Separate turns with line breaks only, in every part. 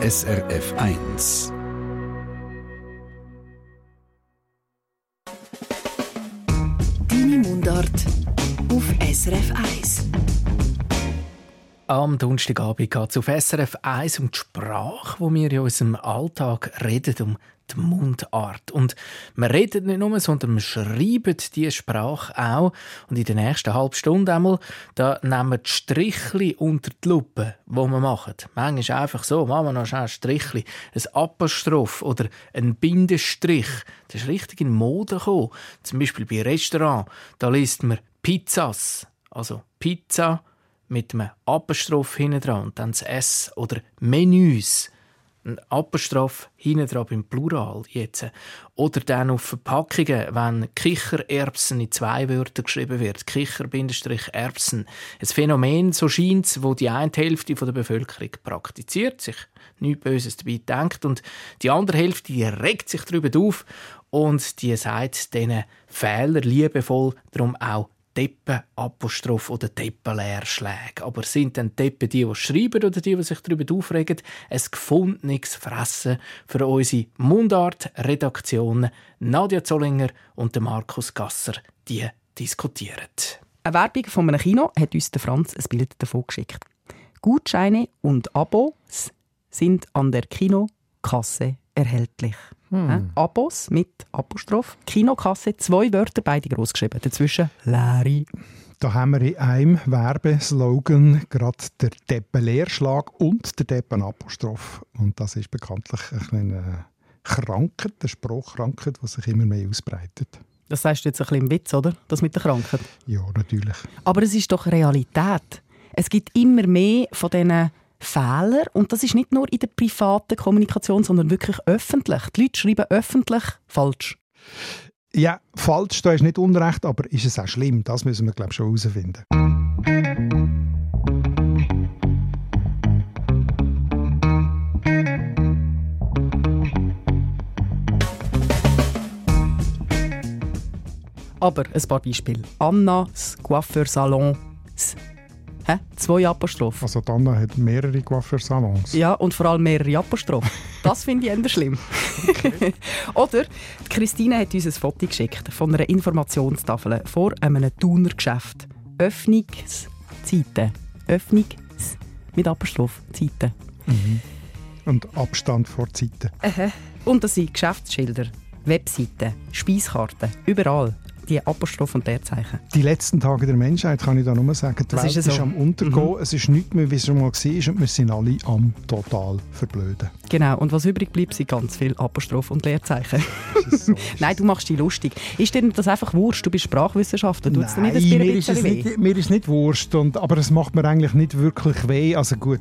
SRF 1.
Deine Mundart auf SRF 1.
Am Donnerstagabend geht es auf SRF 1 um die Sprache, wo wir in unserem Alltag reden, um die Mundart. Und wir reden nicht nur, sondern wir schreiben diese Sprache auch. Und in der nächsten halben Stunde einmal, da nehmen wir die Strichli unter die Lupe, die wir machen. Manchmal einfach so, machen wir noch schnell ein Strichli, ein Apostroph oder ein Bindestrich. Das ist richtig in Mode gekommen. Zum Beispiel bei Restaurants, da liest man Pizzas, also Pizza mit einem Apostroph hinten dran und dann das S oder Menüs ein Apostroph hinten dran im Plural jetzt. Oder dann auf Verpackungen, wenn Kichererbsen in zwei Wörtern geschrieben wird. Kicher-Erbsen. Ein Phänomen, so scheint es, wo die eine Hälfte der Bevölkerung praktiziert, sich nichts Böses dabei denkt und die andere Hälfte regt sich darüber auf und die sagt diesen Fehler liebevoll darum auch Deppen Apostroph oder Deppenleerschläge. Aber sind dann Deppen die, die schreiben oder die, die sich darüber aufregen? Ein gefundenes Fressen für unsere Mundart-Redaktion Nadja Zollinger und Markus Gasser, die diskutieren.
Eine Werbung von einem Kino hat uns Franz ein Bild davon geschickt. Gutscheine und Abos sind an der Kinokasse erhältlich. Hm. Abos mit Apostroph, Kinokasse, zwei Wörter, beide groß geschrieben. Dazwischen Larry.
Da haben wir in einem Werbeslogan gerade der Deppenleerschlag und der Deppenapostroph. Und das ist bekanntlich eine Krankheit, eine Spruchkrankheit, die sich immer mehr ausbreitet.
Das sagst du jetzt ein bisschen im Witz, oder? Das mit der Krankheit?
Ja, natürlich.
Aber es ist doch Realität. Es gibt immer mehr von diesen Fehler. Und das ist nicht nur in der privaten Kommunikation, sondern wirklich öffentlich. Die Leute schreiben öffentlich falsch.
Ja, falsch, da ist nicht unrecht, aber ist es auch schlimm? Das müssen wir, glaube ich, schon herausfinden.
Aber ein paar Beispiele. Annas Coiffeursalon Hä? Zwei Apostrophen.
Also Anna hat mehrere Coiffeursalons.
Ja, und vor allem mehrere Apostrophen. Das finde ich eher schlimm. Okay. Oder Christine hat uns ein Foto geschickt von einer Informationstafel vor einem Thuner Geschäft. Öffnungszeiten. Öffnungs mit Apostroph Zeiten.
Mhm. Und Abstand vor Zeiten.
Aha. Und das sind Geschäftsschilder, Webseiten, Speiskarten, überall die Apostroph und der Zeichen.
Die letzten Tage der Menschheit kann ich da nur sagen, die das Welt ist, so. ist, am Untergehen, mhm. es ist nichts mehr, wie es schon mal war und wir sind alle am total verblöden.
Genau, und was übrig bleibt, sind ganz viele Apostroph und Leerzeichen. So, Nein, du machst dich lustig. Ist dir das einfach Wurscht? Du bist Sprachwissenschaftler, tut es dir nicht ein
mir ist es nicht, Mir ist nicht Wurscht, und, aber es macht mir eigentlich nicht wirklich weh. Also gut,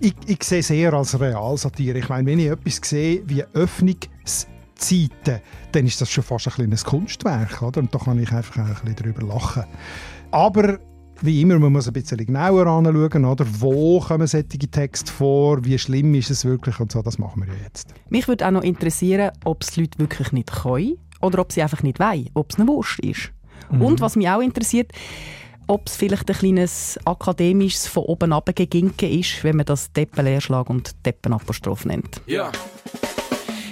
ich, ich sehe es eher als Realsatire. Ich meine, wenn ich etwas sehe wie Öffnungs Zeiten, dann ist das schon fast ein kleines Kunstwerk. Oder? Und da kann ich einfach ein bisschen darüber lachen. Aber wie immer, man muss ein bisschen genauer anschauen, oder? wo kommen solche Texte vor, wie schlimm ist es wirklich und so, das machen wir ja jetzt.
Mich würde auch noch interessieren, ob es Leute wirklich nicht können oder ob sie einfach nicht wollen, ob es eine Wurst ist. Mhm. Und was mich auch interessiert, ob es vielleicht ein kleines akademisches von oben ab Geginke ist, wenn man das Deppenleerschlag und Deppenapostroph nennt.
Ja.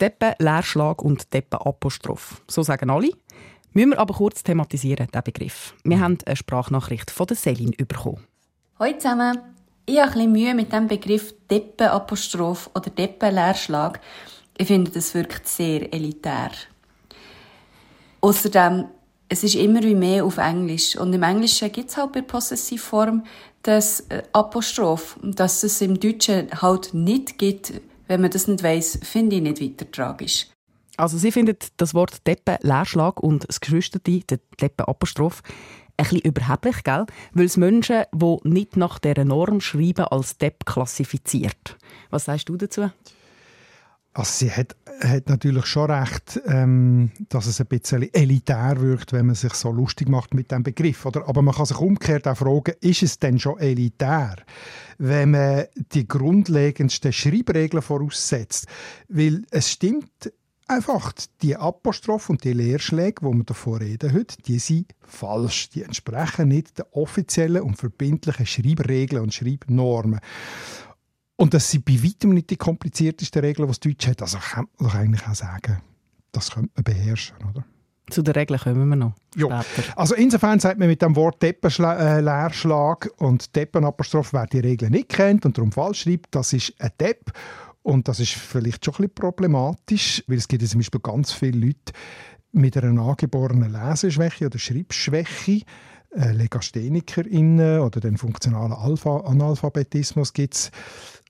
Deppen, Leerschlag und Deppen Apostroph. So sagen alle. Müssen wir aber kurz thematisieren, diesen Begriff. Wir haben eine Sprachnachricht von der Selin bekommen.
Hallo zusammen. Ich habe ein Mühe mit dem Begriff Deppen-Apostroph oder Deppen-Leerschlag. Ich finde, das wirkt sehr elitär. Außerdem, es ist immer wie mehr auf Englisch. Und im Englischen gibt es halt bei Possessivform das äh, Apostroph. Dass es im Deutschen halt nicht gibt, wenn man das nicht weiss, finde ich nicht weiter tragisch.
Also sie findet das Wort Deppen, Leerschlag und das Geschwisterte, der Deppen-Apostroph, ein bisschen überheblich, gell? weil es Menschen, die nicht nach dieser Norm schreiben, als Depp klassifiziert. Was sagst du dazu?
Also sie hat, hat natürlich schon recht, ähm, dass es ein bisschen elitär wirkt, wenn man sich so lustig macht mit dem Begriff. Oder? Aber man kann sich umgekehrt auch fragen, ist es denn schon elitär, wenn man die grundlegendsten Schreibregeln voraussetzt? Weil es stimmt einfach, die Apostrophe und die Leerschläge, die wir davor reden heute, die sind falsch. Die entsprechen nicht den offiziellen und verbindlichen Schreibregeln und Schreibnormen. Und das sind bei weitem nicht die kompliziertesten Regeln, die das Deutsch hat. Also kann man doch eigentlich auch sagen, das könnte man beherrschen, oder?
Zu den Regeln kommen wir noch
ja. Also insofern sagt man mit dem Wort Deppenleerschlag und Deppenapostroph, wer die Regeln nicht kennt und darum falsch schreibt, das ist ein Depp. Und das ist vielleicht schon ein bisschen problematisch, weil es gibt ja zum Beispiel ganz viele Leute mit einer angeborenen Leseschwäche oder Schreibschwäche, äh, LegasthenikerInnen oder den funktionalen Alpha Analphabetismus gibt es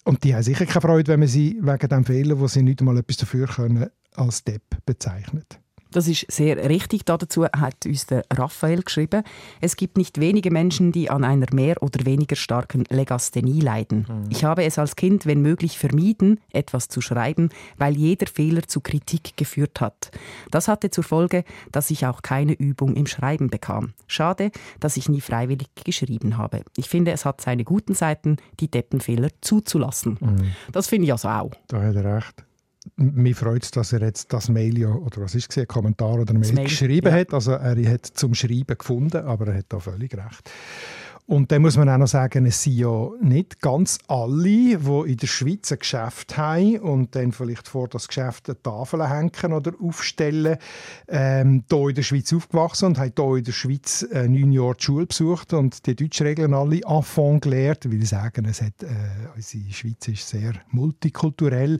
und die haben sicher keine Freude, wenn man sie wegen dem Fehler, wo sie nicht einmal etwas dafür können, als Depp bezeichnet.
Das ist sehr richtig. Dazu hat uns der Raphael geschrieben. Es gibt nicht wenige Menschen, die an einer mehr oder weniger starken Legasthenie leiden. Mhm. Ich habe es als Kind, wenn möglich, vermieden, etwas zu schreiben, weil jeder Fehler zu Kritik geführt hat. Das hatte zur Folge, dass ich auch keine Übung im Schreiben bekam. Schade, dass ich nie freiwillig geschrieben habe. Ich finde, es hat seine guten Seiten, die Deppenfehler zuzulassen. Mhm. Das finde ich also auch.
Da hat er recht mich freut es, dass er jetzt das Mail ja, oder was ist es, Kommentar oder Mail, Mail geschrieben ja. hat. Also er hat zum Schreiben gefunden, aber er hat da völlig recht. Und dann muss man auch noch sagen, es sind ja nicht ganz alle, die in der Schweiz ein Geschäft haben und dann vielleicht vor das Geschäft eine Tafel hängen oder aufstellen, ähm, hier in der Schweiz aufgewachsen und haben hier in der Schweiz äh, neun Jahre die Schule besucht und die deutschen Regeln alle fond gelernt, weil ich sagen, es hat, äh, unsere Schweiz ist sehr multikulturell.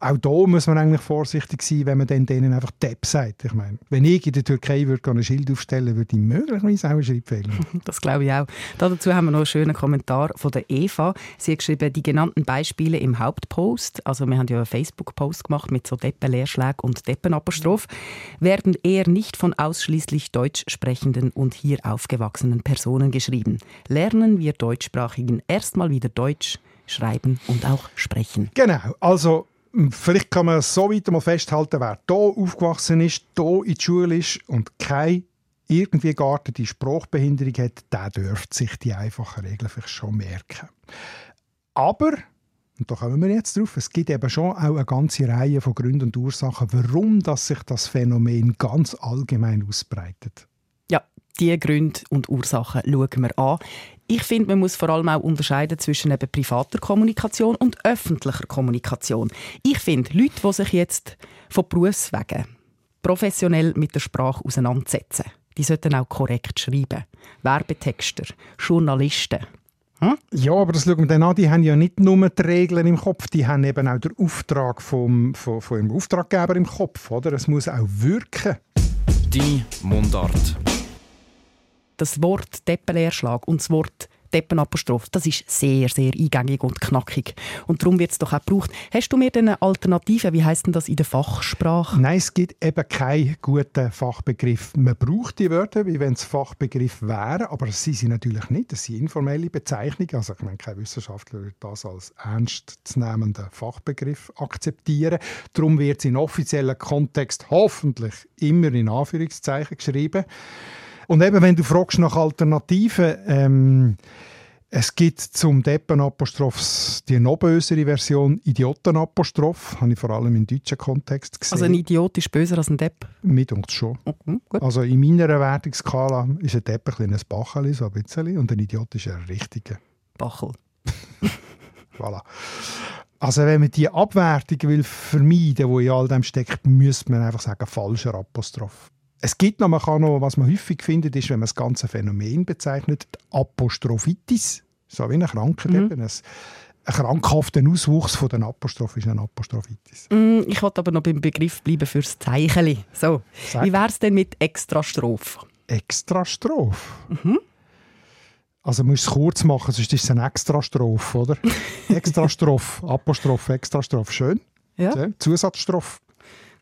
Auch da muss man eigentlich vorsichtig sein, wenn man dann denen einfach Depp sagt. Ich meine, wenn ich in der Türkei würde ein Schild aufstellen würde, würde ich möglicherweise auch einen Schreibfehler
Das glaube ich auch. Dazu haben wir noch einen schönen Kommentar von der Eva. Sie hat geschrieben, die genannten Beispiele im Hauptpost, also wir haben ja einen Facebook-Post gemacht mit so Deppenleerschlägen und Deppenapostroph, werden eher nicht von ausschließlich deutsch sprechenden und hier aufgewachsenen Personen geschrieben. Lernen wir Deutschsprachigen erstmal wieder Deutsch schreiben und auch sprechen.
Genau, also Vielleicht kann man so weit mal festhalten, wer hier aufgewachsen ist, hier in der Schule ist und kein irgendwie geartete Sprachbehinderung hat, der dürfte sich die einfachen Regeln vielleicht schon merken. Aber, und da kommen wir jetzt drauf, es gibt eben schon auch eine ganze Reihe von Gründen und Ursachen, warum dass sich das Phänomen ganz allgemein ausbreitet.
Ja, diese Gründe und Ursachen schauen wir an. Ich finde, man muss vor allem auch unterscheiden zwischen eben privater Kommunikation und öffentlicher Kommunikation. Ich finde, Leute, die sich jetzt von Berufswegen professionell mit der Sprache auseinandersetzen, die sollten auch korrekt schreiben. Werbetexter, Journalisten.
Hm? Ja, aber das schauen wir dann an. Die haben ja nicht nur die Regeln im Kopf, die haben eben auch den Auftrag vom, vom, vom ihrem Auftraggeber im Kopf. Oder? Es muss auch wirken.
Die Mundart.
Das Wort Deppenleerschlag und das Wort Deppenapostroph, das ist sehr, sehr eingängig und knackig. Und darum wird es doch auch gebraucht. Hast du mir denn eine Alternative? Wie heißt denn das in der Fachsprache?
Nein, es gibt eben keinen guten Fachbegriff. Man braucht die Wörter, wie wenn es Fachbegriff wären, aber das sind sie natürlich nicht. Das sind informelle Bezeichnungen. Also ich meine, kein Wissenschaftler wird das als ernstzunehmenden Fachbegriff akzeptieren. Darum wird es in offiziellen Kontext hoffentlich immer in Anführungszeichen geschrieben. Und eben, wenn du fragst nach Alternativen, ähm, es gibt zum Deppenapostroph die noch bösere Version Idiotenapostroph, habe ich vor allem im deutschen Kontext gesehen.
Also ein Idiot ist böser als ein Depp?
Mir denkt schon. Okay, also in meiner Wertungsskala ist ein Depp ein kleines Bacheli, so ein bisschen, und ein Idiot ist ein richtiger.
Bachel.
voilà. Also wenn man die Abwertung will vermeiden will, die in all dem steckt, müsste man einfach sagen, falscher Apostroph. Es gibt noch, man kann noch, was man häufig findet, ist, wenn man das ganze Phänomen bezeichnet, Apostrophitis, so wie eine Krankheit mhm. eben, ein, ein krankhafter Auswuchs von den Apostroph ist ein Apostrophitis.
Mm, ich wollte aber noch beim Begriff bleiben fürs Zeicheli. So, Sag. wie wäre es denn mit Extrastroph?
Extrastroph? Mhm. Also musst du es kurz machen, sonst ist es eine Extrastroph, oder? Extrastroph, Apostroph, Extrastroph, schön. Ja. Zusatzstroph.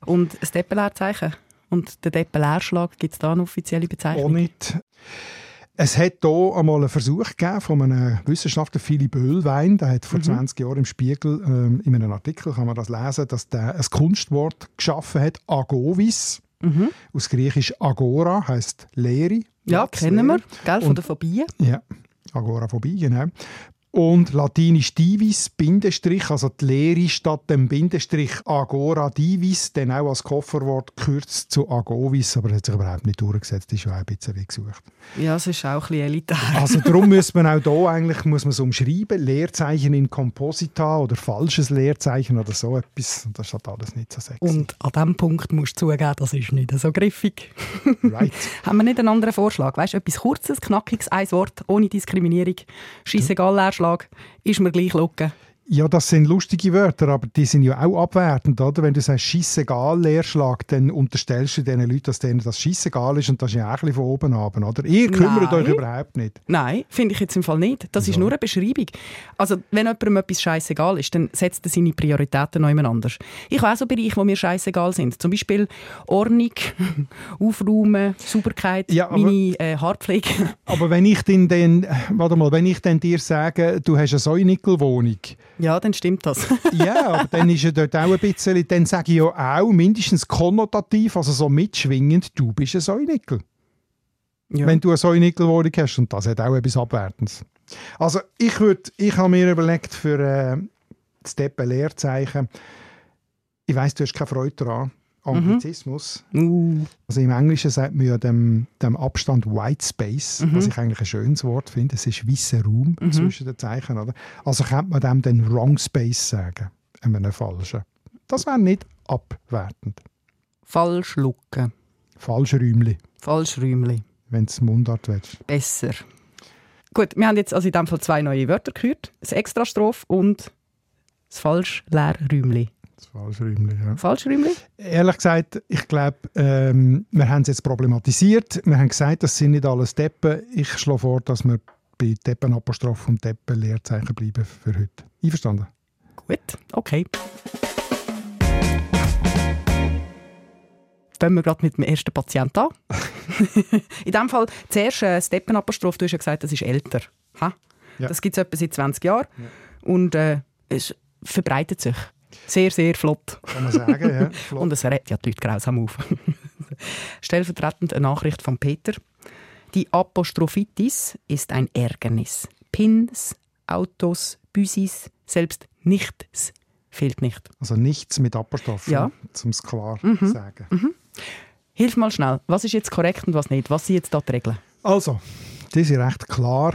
Und ein Doppelleerzeichen? Und der Deppenleerschlag, gibt es da eine offizielle Bezeichnung?
Auch nicht. Es hat hier einmal einen Versuch gegeben von einem Wissenschaftler, Philipp Oehlwein, der hat vor mhm. 20 Jahren im Spiegel, ähm, in einem Artikel kann man das lesen, dass der ein Kunstwort geschaffen hat, Agovis. Mhm. Aus Griechisch Agora heißt Leere.
Ja, kennen wir, gell, von der Phobie.
Ja, Agoraphobie, genau und latinisch divis, Bindestrich, also die Lehre statt dem Bindestrich agora divis, dann auch als Kofferwort gekürzt zu agovis, aber das hat sich überhaupt nicht durchgesetzt, das ist schon ein bisschen wie gesucht.
Ja, es ist auch ein bisschen elitär.
Also darum muss man auch hier eigentlich muss man es umschreiben, Leerzeichen in Composita oder falsches Leerzeichen oder so etwas, das ist halt alles nicht so sexy.
Und an diesem Punkt musst du zugeben, das ist nicht so griffig. Right. Haben wir nicht einen anderen Vorschlag? Weißt du, etwas Kurzes, Knackiges, ein Wort, ohne Diskriminierung, scheissegal, Leerschlag, ist mir gleich Locke.
Ja, das sind lustige Wörter, aber die sind ja auch abwertend, oder? Wenn du sagst «Scheissegal, Leerschlag», dann unterstellst du den Leuten, dass denen das Scheissegal ist und das ist ja auch ein von oben ab, oder? Ihr kümmert Nein. euch überhaupt nicht.
Nein, finde ich jetzt im Fall nicht. Das ja. ist nur eine Beschreibung. Also, wenn jemandem etwas scheissegal ist, dann setzt er seine Prioritäten noch jemand anders. Ich habe auch so Bereiche, wo mir scheissegal sind. Zum Beispiel Ordnung, Aufräumen, Sauberkeit, ja, aber, meine äh, Haarpflege.
aber wenn ich, dann, dann, warte mal, wenn ich dann dir sage, du hast eine Säunickelwohnung,
ja, dann stimmt das.
ja, aber dann ist ja dort auch ein bisschen, dann sage ich ja auch mindestens konnotativ, also so mitschwingend, du bist ein Säunickel. Ja. Wenn du eine Säunickelwohnung hast und das hat auch etwas Abwertendes. Also ich, würd, ich habe mir überlegt für äh, das Deppen-Leerzeichen, ich weiss, du hast keine Freude daran, Anglizismus. Mhm. Also im Englischen sagt man ja dem, dem Abstand White Space, mhm. was ich eigentlich ein schönes Wort finde. Es ist weißer Raum mhm. zwischen den Zeichen. Oder? Also könnte man dem den Wrong Space sagen, einem falschen. Das wäre nicht abwertend.
Falschlucken.
Falschräumli.
Falschräumli.
Wenn es Mundart willst.
Besser. Gut, wir haben jetzt also in diesem Fall zwei neue Wörter gehört. Das Extrastroph und das Falschleerräumli.
Das Falschräumli, ja.
Falschräumli?
Ehrlich gesagt, ich glaube, ähm, wir haben es jetzt problematisiert. Wir haben gesagt, das sind nicht alles Deppen. Ich schlage vor, dass wir bei Deppenapostroph und Deppen-Leerzeichen bleiben für heute. Einverstanden?
Gut, okay. Fangen wir gerade mit dem ersten Patienten an. In diesem Fall zuerst äh, das Deppenapostroph. Du hast ja gesagt, das ist älter. Ha? Ja. Das gibt es etwa seit 20 Jahren. Ja. Und äh, es verbreitet sich. Sehr, sehr flott.
Kann man sagen, ja.
Flott. Und es regt ja die Leute grausam auf. Stellvertretend eine Nachricht von Peter. Die Apostrophitis ist ein Ärgernis. Pins, Autos, Büsis, selbst nichts fehlt nicht.
Also nichts mit Apostroph,
ja.
um es klar zu mhm. sagen. Mhm.
Hilf mal schnell, was ist jetzt korrekt und was nicht? Was sind jetzt da die Regeln?
Also, das ist recht klar.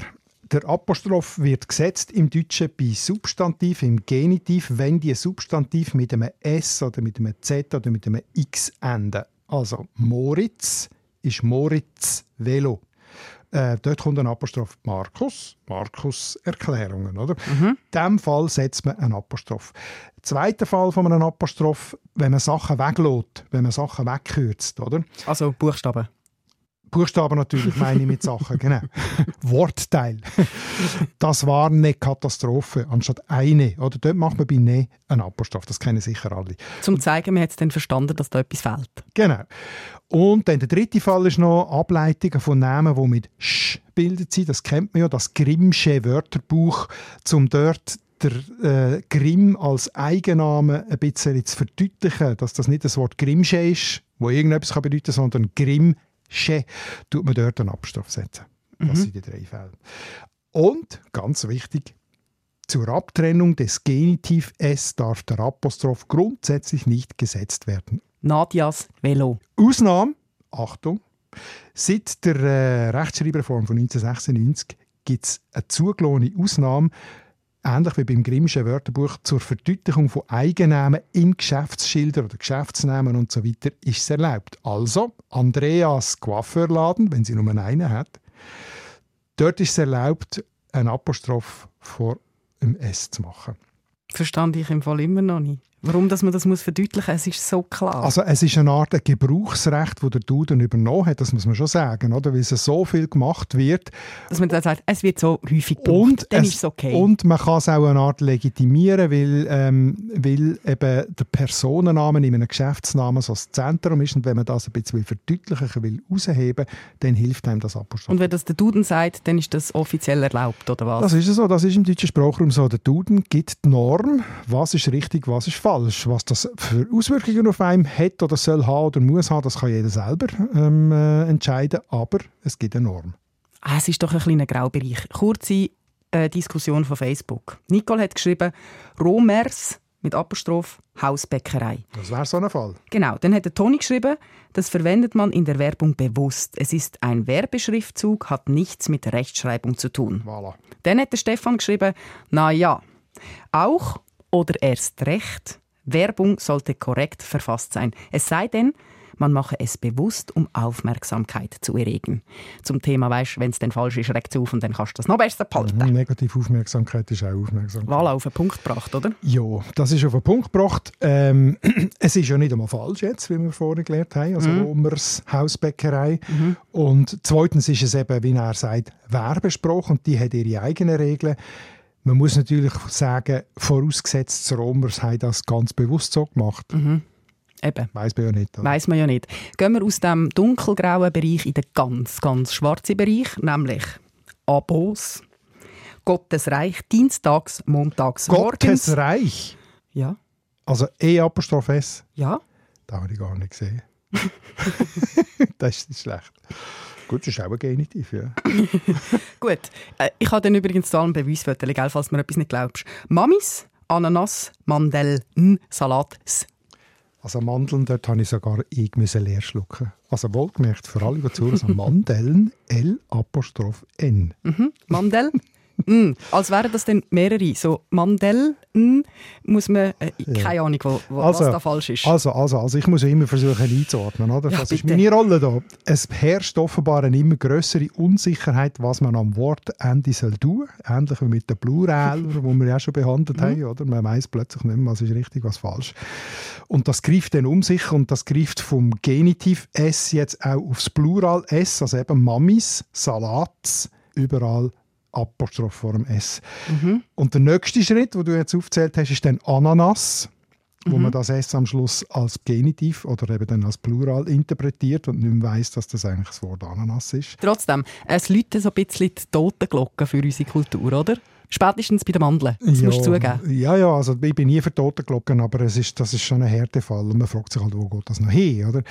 Der Apostroph wird gesetzt im Deutschen bei Substantiv, im Genitiv, wenn die Substantiv mit einem S oder mit einem Z oder mit einem X enden. Also Moritz ist Moritz Velo. Äh, dort kommt ein Apostroph Markus, Markus Erklärungen. Oder? Mhm. In diesem Fall setzt man einen Apostroph. Zweiter Fall von einem Apostroph, wenn man Sachen weglässt, wenn man Sachen wegkürzt. Oder?
Also Buchstaben.
Buchstaben natürlich meine ich mit Sachen, genau. Wortteil. Das war eine Katastrophe, anstatt eine. Oder dort macht man bei «ne» einen Apostroph, das kennen sicher alle.
Zum zeigen, man hat es dann verstanden, dass da etwas fehlt.
Genau. Und dann der dritte Fall ist noch Ableitungen von Namen, die mit «sch» bildet sind. Das kennt man ja, das Grimmsche Wörterbuch, um dort der äh, Grimm als Eigenname ein bisschen zu verdeutlichen, dass das nicht das Wort Grimmsche ist, wo irgendetwas bedeuten kann, sondern Grimm Che, tut man dort einen Abstoff setzen. Das mhm. sind die drei Fälle. Und, ganz wichtig, zur Abtrennung des Genitiv S darf der Apostroph grundsätzlich nicht gesetzt werden.
Nadias Velo.
Ausnahme, Achtung, seit der äh, Rechtschreibreform von 1996 gibt es eine zugelassene Ausnahme ähnlich wie beim Grimmschen Wörterbuch, zur Verdeutlichung von Eigennamen in Geschäftsschildern oder Geschäftsnamen und so weiter ist es erlaubt. Also Andreas Coiffeurladen, wenn sie nur einen hat, dort ist es erlaubt, einen Apostroph vor dem S zu machen.
Verstand ich im Fall immer noch nicht. Warum dass man das muss verdeutlichen muss, es ist so klar.
Also es ist eine Art Gebrauchsrecht, das der Duden übernommen hat, das muss man schon sagen, oder? weil es so viel gemacht wird.
Dass man dann sagt, es wird so häufig gebraucht,
und
dann
es,
ist es okay.
Und man kann es auch eine Art legitimieren, weil, ähm, weil eben der Personenname in einem Geschäftsnamen so das Zentrum ist und wenn man das ein bisschen verdeutlichen will, rausheben, dann hilft einem das Apostroph.
Und wenn das der Duden sagt, dann ist das offiziell erlaubt, oder was?
Das ist so, das ist im deutschen Sprachraum so. Der Duden gibt die Norm, was ist richtig, was ist falsch falsch. Was das für Auswirkungen auf einen hat oder soll haben oder muss haben, das kann jeder selber ähm, äh, entscheiden. Aber es gibt eine Norm.
Ah, es ist doch ein kleiner Graubereich. Kurze äh, Diskussion von Facebook. Nicole hat geschrieben, Romers mit Apostroph Hausbäckerei.
Das wäre so ein Fall.
Genau. Dann hat der Toni geschrieben, das verwendet man in der Werbung bewusst. Es ist ein Werbeschriftzug, hat nichts mit Rechtschreibung zu tun.
Voilà.
Dann hat der Stefan geschrieben, na ja, auch oder erst recht Werbung sollte korrekt verfasst sein. Es sei denn, man mache es bewusst, um Aufmerksamkeit zu erregen. Zum Thema, weißt, wenn es dann falsch ist, regt es auf und dann kannst du das noch besser behalten.
Mhm, negative Aufmerksamkeit ist auch Aufmerksamkeit.
Wahl auf den Punkt gebracht, oder?
Ja, das ist auf den Punkt gebracht. Ähm, es ist ja nicht einmal falsch jetzt, wie wir vorhin gelernt haben, also mhm. Romers Hausbäckerei. Mhm. Und zweitens ist es eben, wie er sagt, Werbespruch und die hat ihre eigenen Regeln. Man muss natürlich sagen, vorausgesetzt, die Romers haben das ganz bewusst so gemacht.
Mhm. Eben.
Weiß man ja nicht.
Oder? Weiss man ja nicht. Gehen wir aus dem dunkelgrauen Bereich in den ganz, ganz schwarzen Bereich, nämlich Abos, Gottes Reich, Dienstags, Montags,
Gottes morgens. Reich?
Ja.
Also E-Apostroph S?
Ja.
Das habe ich gar nicht gesehen. das ist schlecht. Gut, das ist auch ein Genitiv, ja.
Gut. Äh, ich habe dann übrigens da einen Beweisfoto, falls du mir etwas nicht glaubst. Mamis, Ananas, Mandeln, Salat, S.
Also Mandeln, dort habe ich sogar ich müssen leer schlucken. Also wohlgemerkt, für alle, die zuhören, also Mandeln, L Apostroph N.
Mhm. Mandel, mm, als wären das dann mehrere. So Mandel mm, muss man, äh, keine Ahnung, wo, wo, also, was da falsch ist.
Also, also, also ich muss immer versuchen einzuordnen. Oder? Ja, das bitte. ist meine Rolle da. Es herrscht offenbar eine immer größere Unsicherheit, was man am Wortende soll tun. Ähnlich wie mit den Pluraler, wo wir ja schon behandelt mhm. haben. Oder? Man weiß plötzlich nicht mehr, was ist richtig, was falsch. Und das greift dann um sich und das greift vom Genitiv S jetzt auch aufs Plural S, also eben Mamis, Salats, überall Apostroph vor dem S. Mhm. Und der nächste Schritt, den du jetzt aufzählt hast, ist dann Ananas, wo mhm. man das S am Schluss als Genitiv oder eben dann als Plural interpretiert und nicht mehr weiss, dass das eigentlich das Wort Ananas ist.
Trotzdem, es läutet so ein bisschen die Totenglocken für unsere Kultur, oder? Spätestens bei den Mandeln, das ja, musst du zugeben.
Ja, ja, also ich bin nie für Totenglocken, aber es ist, das ist schon ein Härtefall und man fragt sich halt, wo geht das noch hin, oder?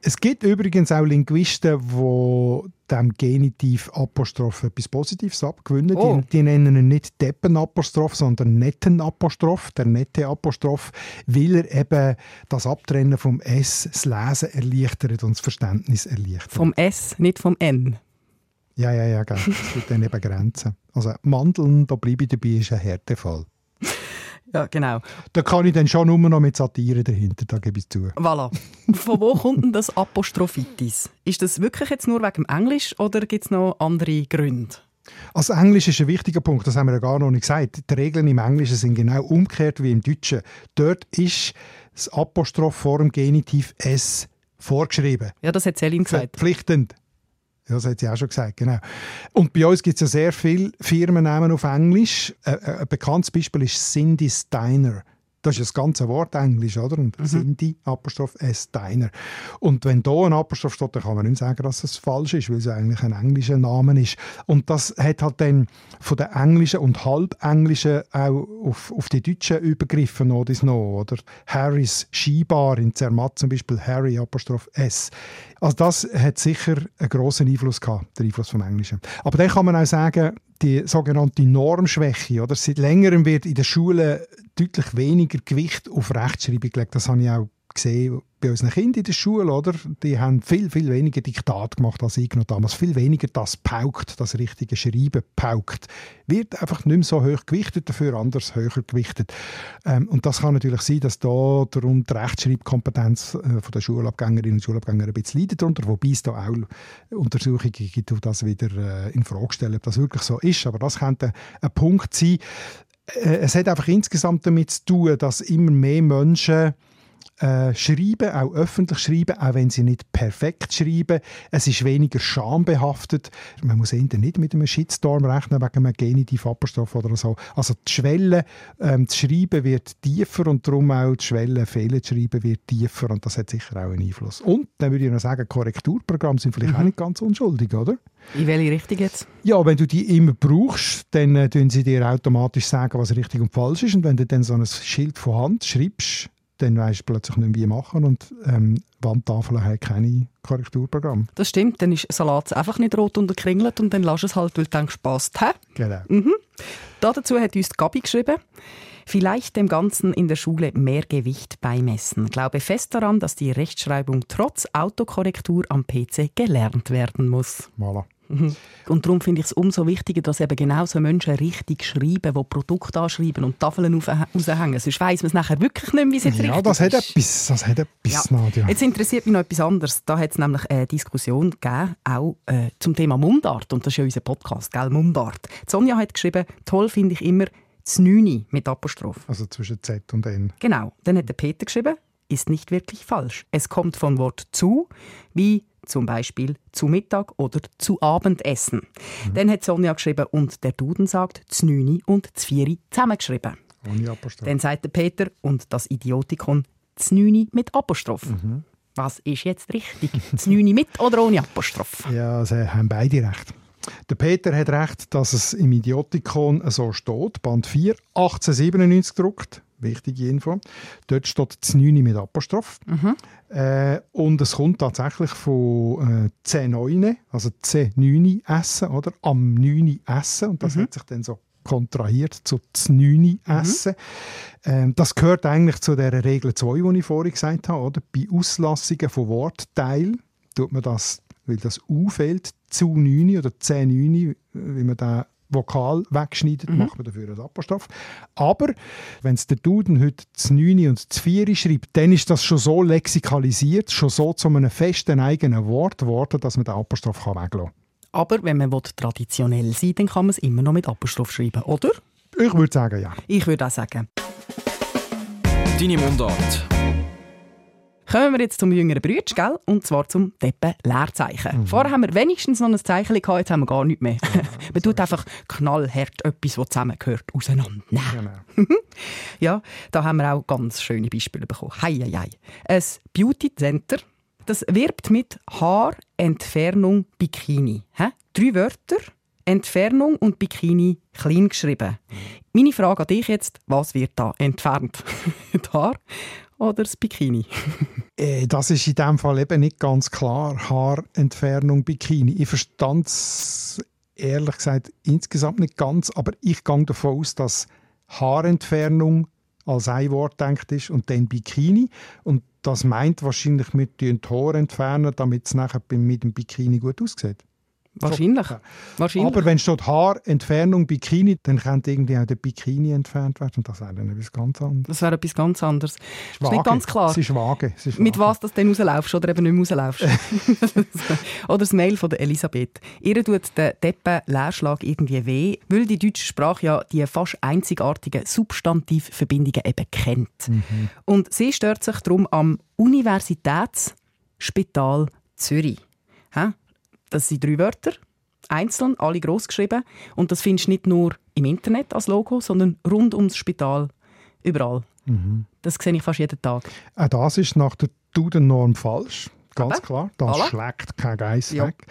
Es gibt übrigens auch Linguisten, die dem Genitiv Apostroph etwas Positives abgewinnen. Oh. Die, die, nennen ihn nicht Deppen-Apostroph, sondern Netten-Apostroph, der nette Apostroph, weil er eben das Abtrennen vom S, das Lesen erleichtert und das Verständnis erleichtert.
Vom S, nicht vom N?
Ja, ja, ja, gell. es gibt dann eben Grenzen. Also Mandeln, da bleibe ich dabei, ist ein Härtefall.
Ja, genau.
Da kann ich dann schon nur noch mit Satire dahinter, da gebe ich zu.
Voilà. Von wo kommt denn das Apostrophitis? Ist das wirklich jetzt nur wegen Englisch oder gibt es noch andere Gründe?
Also Englisch ist ein wichtiger Punkt, das haben wir ja gar noch nicht gesagt. Die Regeln im Englischen sind genau umgekehrt wie im Deutschen. Dort ist das Apostroph vor dem Genitiv S vorgeschrieben.
Ja, das hat Celine gesagt.
Verpflichtend. Ja, das hat sie auch schon gesagt, genau. Und bei uns gibt es ja sehr viele Firmennamen auf Englisch. Ein, ein bekanntes Beispiel ist Cindy Steiner. Das ist das ganze Wort Englisch, oder? Und mhm. Cindy, Apostroph S, Deiner. Und wenn da ein Apostroph steht, dann kann man nicht sagen, dass es falsch ist, weil es eigentlich ein englischer Name ist. Und das hat halt dann von den englischen und halbenglischen auch auf, auf die deutschen übergriffen, oder? oder? Harrys Skibar in Zermatt zum Beispiel, Harry, Apostroph S. Also das hat sicher einen grossen Einfluss gehabt, der Einfluss vom Englischen. Aber dann kann man auch sagen, die sogenannte Normschwäche, oder? Seit längerem wird in den Schulen deutlich weniger Gewicht auf Rechtschreibung gelegt. Das habe ich auch gesehen bei unseren Kindern in der Schule, oder? Die haben viel, viel weniger Diktat gemacht als ich noch damals. Viel weniger das paukt, das richtige Schreiben paukt. Wird einfach nicht mehr so hoch gewichtet, dafür anders höher gewichtet. Ähm, und das kann natürlich sein, dass da darum die Rechtschreibkompetenz äh, der Schulabgängerinnen und Schulabgänger ein bisschen leidet darunter, wobei es da auch Untersuchungen gibt, die das wieder äh, in Frage stellen, ob das wirklich so ist. Aber das könnte ein Punkt sein. äh, es hat einfach insgesamt damit zu tun, dass immer mehr Menschen äh, schreiben, auch öffentlich schreiben, auch wenn sie nicht perfekt schreiben. Es ist weniger schambehaftet. Man muss eher nicht mit einem Shitstorm rechnen wegen einem Genitiv-Apostroph oder so. Also die Schwelle ähm, zu schreiben wird tiefer und darum auch die Schwelle Fehler zu schreiben wird tiefer und das hat sicher auch einen Einfluss. Und dann würde ich noch sagen, Korrekturprogramme sind vielleicht mhm. auch nicht ganz unschuldig, oder?
In welche Richtung jetzt?
Ja, wenn du die immer brauchst, dann äh, sie dir automatisch sagen, was richtig und falsch ist. Und wenn du dann so ein Schild von Hand schreibst, dann weisst du plötzlich nicht, wie machen. Und ähm, Wandtafeln haben keine Korrekturprogramm.
Das stimmt, dann ist Salat einfach nicht rot unterkringelt und dann lass es halt, weil du denkst, passt. Hä?
Genau.
Mhm. dazu hat uns Gabi geschrieben, vielleicht dem Ganzen in der Schule mehr Gewicht beimessen. Glaube fest daran, dass die Rechtschreibung trotz Autokorrektur am PC gelernt werden muss.
Voilà.
Mhm. Und darum finde ich es umso wichtiger, dass eben genau so Menschen richtig schreiben, die Produkte anschreiben und Tafeln raushängen. Sonst weiss man es nachher wirklich nicht, wie es jetzt
ja,
richtig
das hat
ist.
Etwas, das hat etwas,
ja.
Nadia.
Jetzt interessiert mich noch etwas anderes. Da hat es nämlich eine Diskussion gegeben, auch äh, zum Thema Mundart. Und das ist ja unser Podcast, gell? Mundart. Sonja hat geschrieben, toll finde ich immer Znüni mit Apostroph.
Also zwischen Z und N.
Genau. Dann hat der Peter geschrieben, ist nicht wirklich falsch. Es kommt von Wort zu, wie zum Beispiel zu Mittag oder zu Abendessen. Mhm. Dann hat Sonja geschrieben und der Duden sagt Znüni und Zvieri zusammengeschrieben. Dann sagt der Peter und das Idiotikon Znüni mit Apostroph. Mhm. Was ist jetzt richtig? Znüni mit oder ohne Apostroph?
Ja, sie haben beide recht. Der Peter hat recht, dass es im Idiotikon so steht. Band 4, 1897 gedruckt wichtige Info. Dort steht das 9 mit Apostroph. Mhm. Äh, und es kommt tatsächlich von äh, C9, also C9 essen, oder? Am 9 essen. Und das mhm. hat sich dann so kontrahiert zu 9 essen. Mhm. Ähm, das gehört eigentlich zu der Regel 2, die ich vorhin gesagt habe. Oder? Bei Auslassungen von Wortteilen tut man das, weil das U fehlt, zu 9 oder C9, wie man da Vokal wegschneidet, mhm. macht man dafür einen Apostroph. Aber wenn es der Duden heute das 9 und das 4 schreibt, dann ist das schon so lexikalisiert, schon so zu einem festen eigenen Wort geworden, dass man den Apostroph kann weglassen kann.
Aber wenn man traditionell sein will, dann kann man es immer noch mit Apostroph schreiben, oder?
Ich würde sagen, ja.
Ich würde auch sagen.
Deine Mundart.
Kommen wir jetzt zum jüngeren Brütsch, gell? Und zwar zum Deppen-Leerzeichen. Mhm. Vorher haben wir wenigstens noch ein Zeichen gehabt, jetzt haben wir gar nichts mehr. Ja, Man tut einfach knallhart etwas, was zusammengehört, auseinander. Genau. ja, da haben wir auch ganz schöne Beispiele bekommen. Hei, hei, hei. Ein Beauty Center, das wirbt mit Haarentfernung Bikini. Hä? Drei Wörter, Entfernung und Bikini klein geschrieben. Mhm. Meine Frage an dich jetzt, was wird da entfernt? Die Haar oder das Bikini?
Äh, das ist in diesem Fall eben nicht ganz klar. Haarentfernung, Bikini. Ich verstand es ehrlich gesagt insgesamt nicht ganz, aber ich gehe davon aus, dass Haarentfernung als ein Wort denkt ist und dann Bikini. Und das meint wahrscheinlich, mit den Haar entfernen, damit es nachher mit dem Bikini gut aussieht.
Wahrscheinlich.
Ja.
Wahrscheinlich.
Aber wenn steht Haarentfernung Bikini, dann könnte irgendwie auch der Bikini entfernt werden. Und das wäre dann etwas ganz anderes.
Das wäre etwas ganz anderes.
Schwage. ist nicht ganz klar. Es ist vage. Es ist
Mit was du dann rauslaufst oder eben nicht mehr rauslaufst. oder das Mail von der Elisabeth. Ihr tut der Deppen-Leerschlag irgendwie weh, weil die deutsche Sprache ja die fast einzigartigen Substantivverbindungen eben kennt. Mhm. Und sie stört sich darum am Universitätsspital Zürich. Hä? Das sind drei Wörter, einzeln, alle groß geschrieben. Und das findest du nicht nur im Internet als Logo, sondern rund ums Spital, überall. Mhm. Das sehe ich fast jeden Tag.
Auch das ist nach der Duden-Norm falsch. Ganz Aber? klar. Das Alla? schlägt kein Geist ja. weg.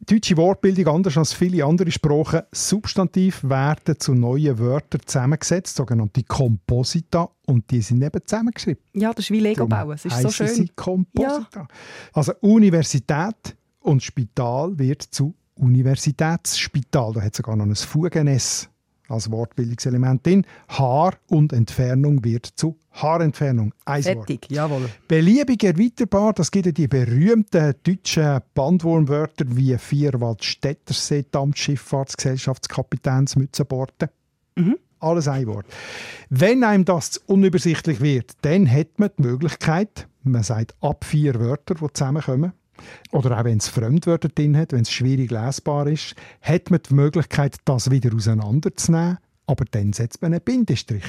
Deutsche Wortbildung, anders als viele andere Sprachen, Substantiv werden zu neuen Wörtern zusammengesetzt, sogenannte Komposita, und die sind eben zusammengeschrieben.
Ja, das ist wie Lego bauen. Es ist so schön.
Sie Komposita. Ja. Also Universität und Spital wird zu Universitätsspital. Da hat sogar noch ein Fugen-S als Wortbildungselement drin. Haar und Entfernung wird zu Haarentfernung.
Ein Fertig, jawohl.
Beliebig erweiterbar, das gibt ja die berühmten deutschen Bandwurmwörter wie Vierwald Städtersee, Dampfschifffahrtsgesellschaftskapitäns Mützenborten. Mhm. Alles ein Wort. Wenn einem das unübersichtlich wird, dann hat man die Möglichkeit, man sagt ab vier Wörter, die zusammenkommen, oder auch wenn es Fremdwörter drin hat, wenn es schwierig lesbar ist, hat man die Möglichkeit, das wieder auseinanderzunehmen aber dann setzt man einen Bindestrich,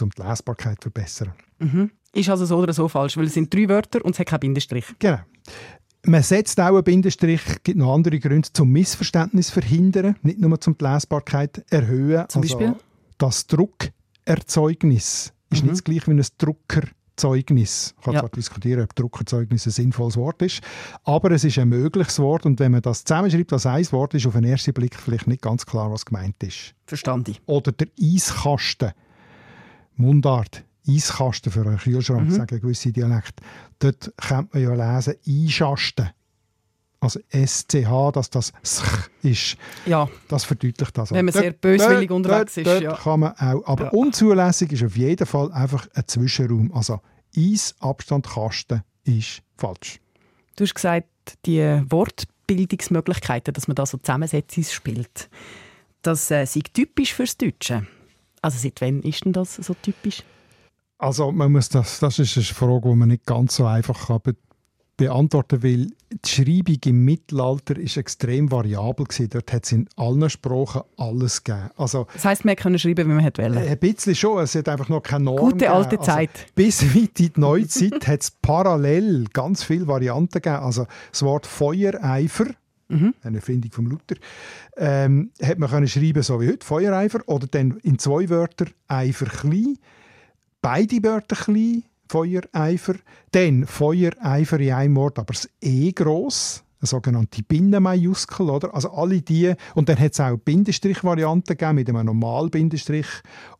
um die Lesbarkeit zu verbessern.
Mhm. Ist also so oder so falsch, weil es sind drei Wörter und es hat keinen Bindestrich.
Genau. Man setzt auch einen Bindestrich, gibt noch andere Gründe, zum Missverständnis verhindern, nicht nur zum die Lesbarkeit erhöhen.
Zum Beispiel?
Also, das Druckerzeugnis ist
Mhm.
nicht das gleiche wie ein Druckerzeugnis. Ich kann
Ja.
zwar diskutieren, ob Druckerzeugnis ein sinnvolles Wort ist, aber es ist ein mögliches Wort und wenn man das zusammenschreibt als ein Wort, ist auf den ersten Blick vielleicht nicht ganz klar, was gemeint ist.
Verstanden.
Oder der Eiskasten. Mundart. Eiskasten für einen Kühlschrank, sagen gewisse Dialekte. Dort könnte man ja lesen, Einschasten. Also SCH, dass das SCH ist.
Ja,
Das verdeutlicht das.
Wenn man
Dort-
sehr böswillig
dort-
unterwegs
dort,
ist, ja.
kann man auch. Aber
Ja.
unzulässig ist auf jeden Fall einfach ein Zwischenraum. Also Eis, Abstand, Kasten ist falsch.
du hast gesagt, die Wortbildungsmöglichkeiten, dass man da so Zusammensetzungen spielt, das äh, sei typisch fürs Deutsche. Also seit wann ist denn das so typisch?
Also man muss das, das ist eine Frage, die man nicht ganz so einfach kann beantworten will. Die Schreibung im Mittelalter ist extrem variabel gewesen. Dort hat es in allen Sprachen alles gegeben. Also
Das heisst, man konnte schreiben, wie man wollte.
ein bisschen schon, es hat einfach noch keine Norm
Gute alte
gegeben. Also,
Zeit.
bis weit in die Neuzeit hat es parallel ganz viele Varianten gegeben. Also das Wort Feuereifer,
Mhm.
eine Erfindung vom Luther, ähm, hat man können schreiben so wie heute, Feuereifer, oder dann in zwei Wörter Eifer klein, beide Wörter klein, Feuereifer, dann Feuereifer in einem Wort, aber das E gross, eine sogenannte Binnenmajuskel, oder? Also alle die, und dann hat es auch Bindestrich-Varianten gegeben, mit einem Normalbindestrich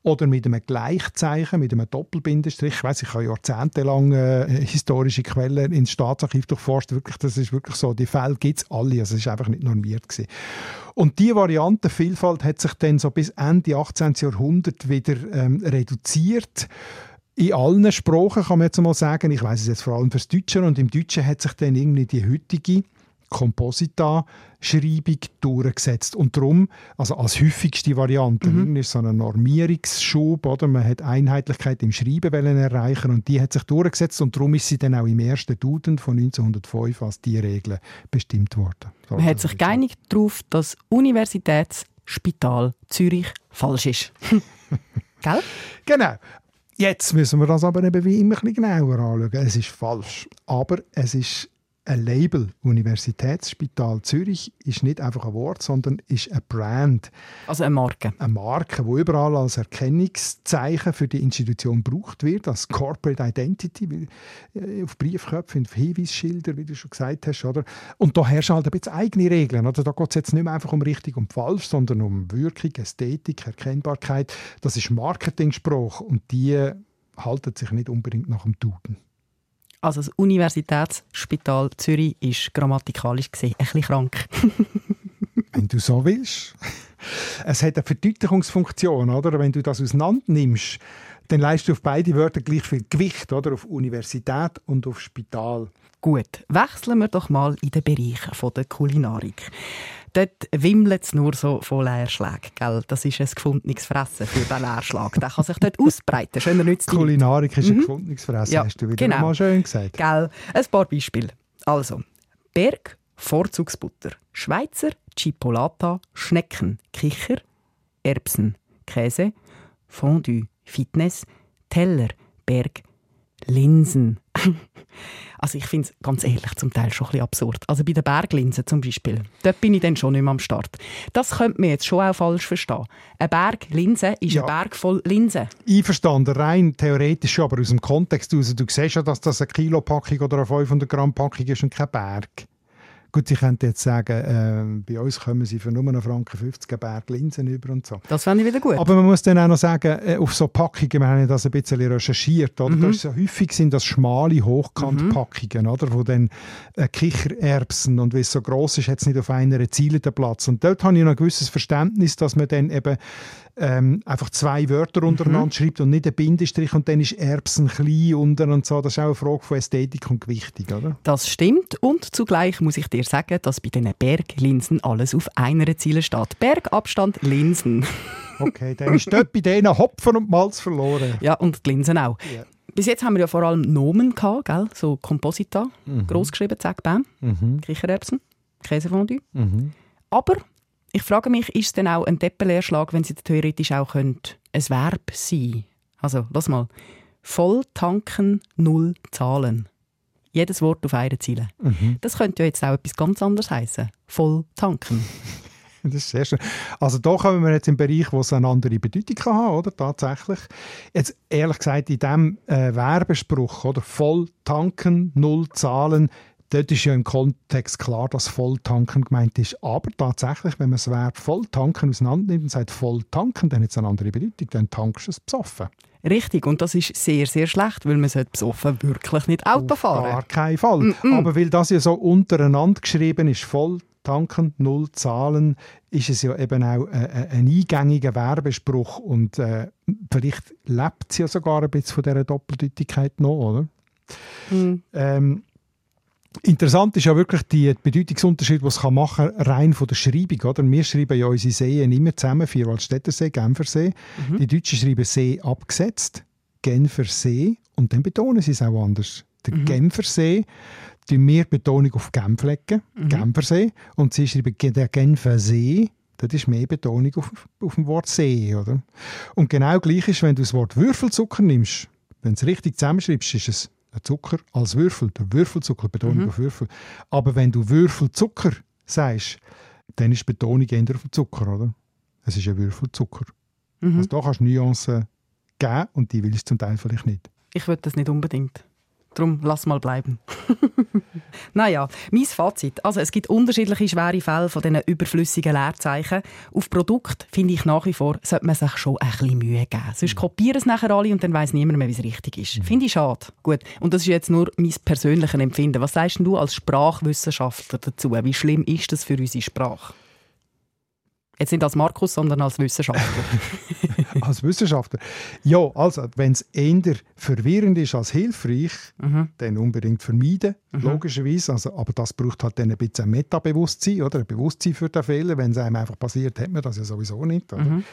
oder mit einem Gleichzeichen, mit einem Doppelbindestrich. Ich weiss, ich habe jahrzehntelang äh, historische Quellen ins Staatsarchiv durchforscht. Wirklich, das ist wirklich so, die Fälle gibt es alle, also es ist einfach nicht normiert gewesen. Und die Variantenvielfalt hat sich dann so bis Ende 18. Jahrhundert wieder ähm, reduziert. In allen Sprachen kann man jetzt mal sagen, ich weiß es jetzt vor allem fürs Deutsche, und im Deutschen hat sich dann irgendwie die heutige Komposita-Schreibung durchgesetzt. Und darum, also als häufigste Variante, irgendwie ist so ein Normierungsschub, oder? man hat Einheitlichkeit im Schreiben wollen erreichen und die hat sich durchgesetzt und darum ist sie dann auch im ersten Duden von 1905 als die Regel bestimmt worden. So,
Man hat sich geeinigt darauf, dass Universitätsspital Zürich falsch ist. Gell?
Genau. Jetzt müssen wir das aber eben wie immer ein bisschen genauer anschauen. Es ist falsch, aber es ist ein Label. Universitätsspital Zürich ist nicht einfach ein Wort, sondern ist ein Brand,
Also eine Marke.
eine Marke, die überall als Erkennungszeichen für die Institution gebraucht wird, als Corporate Identity, äh, auf Briefköpfen, auf Hinweisschilder, wie du schon gesagt hast. Oder? Und da herrschen halt ein bisschen eigene Regeln. Oder? Da geht es jetzt nicht mehr einfach um richtig und falsch, sondern um Wirkung, Ästhetik, Erkennbarkeit. Das ist Marketingspruch und die halten sich nicht unbedingt nach dem Duden.
Also das Universitätsspital Zürich ist grammatikalisch gesehen ein bisschen krank.
wenn du so willst. Es hat eine Verdeutlichungsfunktion, oder? Wenn du das auseinander nimmst, dann leistest du auf beide Wörter gleich viel Gewicht, oder? Auf Universität und auf Spital.
Gut, wechseln wir doch mal in den Bereich von der Kulinarik. Dort wimmelt es nur so von Leerschlägen. Gell? Das ist ein gefundenes Fressen für den Leerschlag. Der kann sich dort ausbreiten. Schöner nützt
Kulinarik ist ein gefundenes Fressen,
Mhm. Ja,
hast du wieder
genau.
mal schön gesagt.
Gell? Ein paar Beispiele. Also, Berg, Vorzugsbutter, Schweizer, Chipolata, Schnecken, Kicher, Erbsen, Käse, Fondue, Fitness, Teller, Berg, Linsen. Also ich finde es ganz ehrlich zum Teil schon ein bisschen absurd. Also bei den Berglinsen zum Beispiel, dort bin ich dann schon nicht mehr am Start. Das könnte man jetzt schon auch falsch verstehen. Ein Berg Linsen ist
Ja.
ein Berg voll Linsen.
Einverstanden, rein theoretisch, aber aus dem Kontext heraus. Du siehst ja, dass das eine Kilopackung oder eine 500 Gramm Packung ist und kein Berg. Gut, ich könnte jetzt sagen, äh, bei uns kommen sie für nur einen Franken 50 einen Berg Linsen über und so.
Das fände ich wieder gut.
Aber man muss dann auch noch sagen, äh, auf so Packungen, wir haben das ein bisschen recherchiert, oder? Ist so, häufig sind das schmale Hochkantpackungen, oder? Wo dann äh, Kichererbsen und weil es so gross ist, hat es nicht auf einer erzielten Platz. Und dort habe ich noch ein gewisses Verständnis, dass man dann eben ähm, einfach zwei Wörter untereinander schreibt und nicht einen Bindestrich und dann ist Erbsen klein unten und so. Das ist auch eine Frage von Ästhetik und Gewichtung, oder?
Das stimmt und zugleich muss ich dir sagen, dass bei diesen Berglinsen alles auf einer Ziele steht. Bergabstand Linsen.
Okay, dann ist dort bei denen Hopfen und Malz verloren.
Ja, und die Linsen auch.
Ja.
Bis jetzt haben wir ja vor allem Nomen gehabt, gell? so Komposita, groß geschrieben, zack, bam,
Mhm.
Kichererbsen, Käsefondue.
Mhm.
Aber Ich frage mich, ist es denn auch ein Deppelehrschlag, wenn sie theoretisch auch könnte, ein Verb sein Also, lass mal. Voll tanken, null zahlen. Jedes Wort auf einer Ziele.
Mhm.
Das könnte ja jetzt auch etwas ganz anderes heißen. Voll tanken.
Das ist sehr schön. Also da kommen wir jetzt im Bereich, wo es eine andere Bedeutung kann haben, oder? Tatsächlich. Jetzt ehrlich gesagt, in diesem äh, Werbespruch, oder? Voll tanken, null zahlen, dort ist ja im Kontext klar, dass Volltanken gemeint ist. Aber tatsächlich, wenn man das Verb Volltanken auseinandernimmt und sagt Volltanken, dann hat es eine andere Bedeutung. Dann tankst du es besoffen.
Richtig, und das ist sehr, sehr schlecht, weil man sollte besoffen wirklich nicht Auto
Auf
fahren.
gar keinen Fall.
Mm -mm.
Aber weil das ja so untereinander geschrieben ist, voll tanken, null zahlen, ist es ja eben auch äh, äh, ein eingängiger Werbespruch und äh, vielleicht lebt es ja sogar ein bisschen von dieser Doppeldeutigkeit noch, oder?
Mm.
Ähm, Interessant ist ja wirklich die Bedeutungsunterschied, was kann machen rein von der Schreibung. Oder? Wir schreiben ja unsere Seen immer zusammen, Vierwaldstättersee, Genfersee.
Mhm.
Die Deutschen schreiben See abgesetzt, Genfersee und dann betonen sie es auch anders. Der
Mhm.
Genfersee, die mehr Betonung auf Genf legen,
Mhm.
Genfersee, und sie schreiben der Genfersee, das ist mehr Betonung auf, auf dem Wort See. Oder? Und genau gleich ist, wenn du das Wort Würfelzucker nimmst, wenn du es richtig zusammenschreibst, ist es Zucker als Würfel, der Würfelzucker, Betonung
Mhm.
auf Würfel. Aber wenn du Würfelzucker sagst, dann ist Betonung eher auf Zucker, oder? Es ist ein Würfelzucker.
Mhm.
Also da kannst du Nuancen geben und die willst du zum Teil vielleicht nicht.
Ich würde das nicht unbedingt. Darum lass mal bleiben. naja, mein Fazit. Also, es gibt unterschiedliche schwere Fälle von diesen überflüssigen Leerzeichen. Auf Produkt, finde ich nach wie vor, sollte man sich schon ein bisschen Mühe geben. Sonst kopieren es nachher alle und dann weiss niemand mehr, wie es richtig ist. Finde ich schade. Gut, und das ist jetzt nur mein persönliches Empfinden. Was sagst du als Sprachwissenschaftler dazu? Wie schlimm ist das für unsere Sprache? Jetzt nicht als Markus, sondern als Wissenschaftler.
als Wissenschaftler. Ja, also, wenn es eher verwirrend ist als hilfreich,
Mhm.
dann unbedingt vermeiden, logischerweise. Also, aber das braucht halt dann ein bisschen ein Metabewusstsein, oder? Ein Bewusstsein für den Fehler. Wenn es einem einfach passiert, hat man das ja sowieso nicht.
Mhm.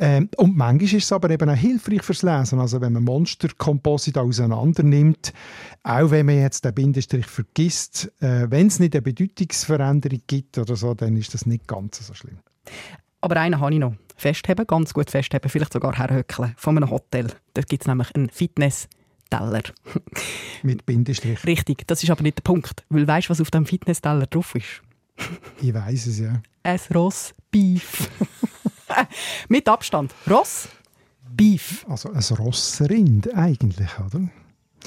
Ähm, und manchmal ist es aber eben auch hilfreich fürs Lesen. Also wenn man Monsterkomposite auseinander nimmt, auch wenn man jetzt den Bindestrich vergisst, äh, wenn es nicht eine Bedeutungsveränderung gibt oder so, dann ist das nicht ganz so schlimm.
Aber einen habe ich noch. Festheben, ganz gut festheben, vielleicht sogar herhöckeln von einem Hotel. Dort gibt es nämlich einen Fitness-Teller.
Mit Bindestrich.
Richtig, das ist aber nicht der Punkt. Weil weißt du, was auf dem Fitness-Teller drauf ist?
Ich weiß es ja.
Ein Ross-Beef. Mit Abstand. Ross, Beef.
Also ein Rossrind eigentlich, oder?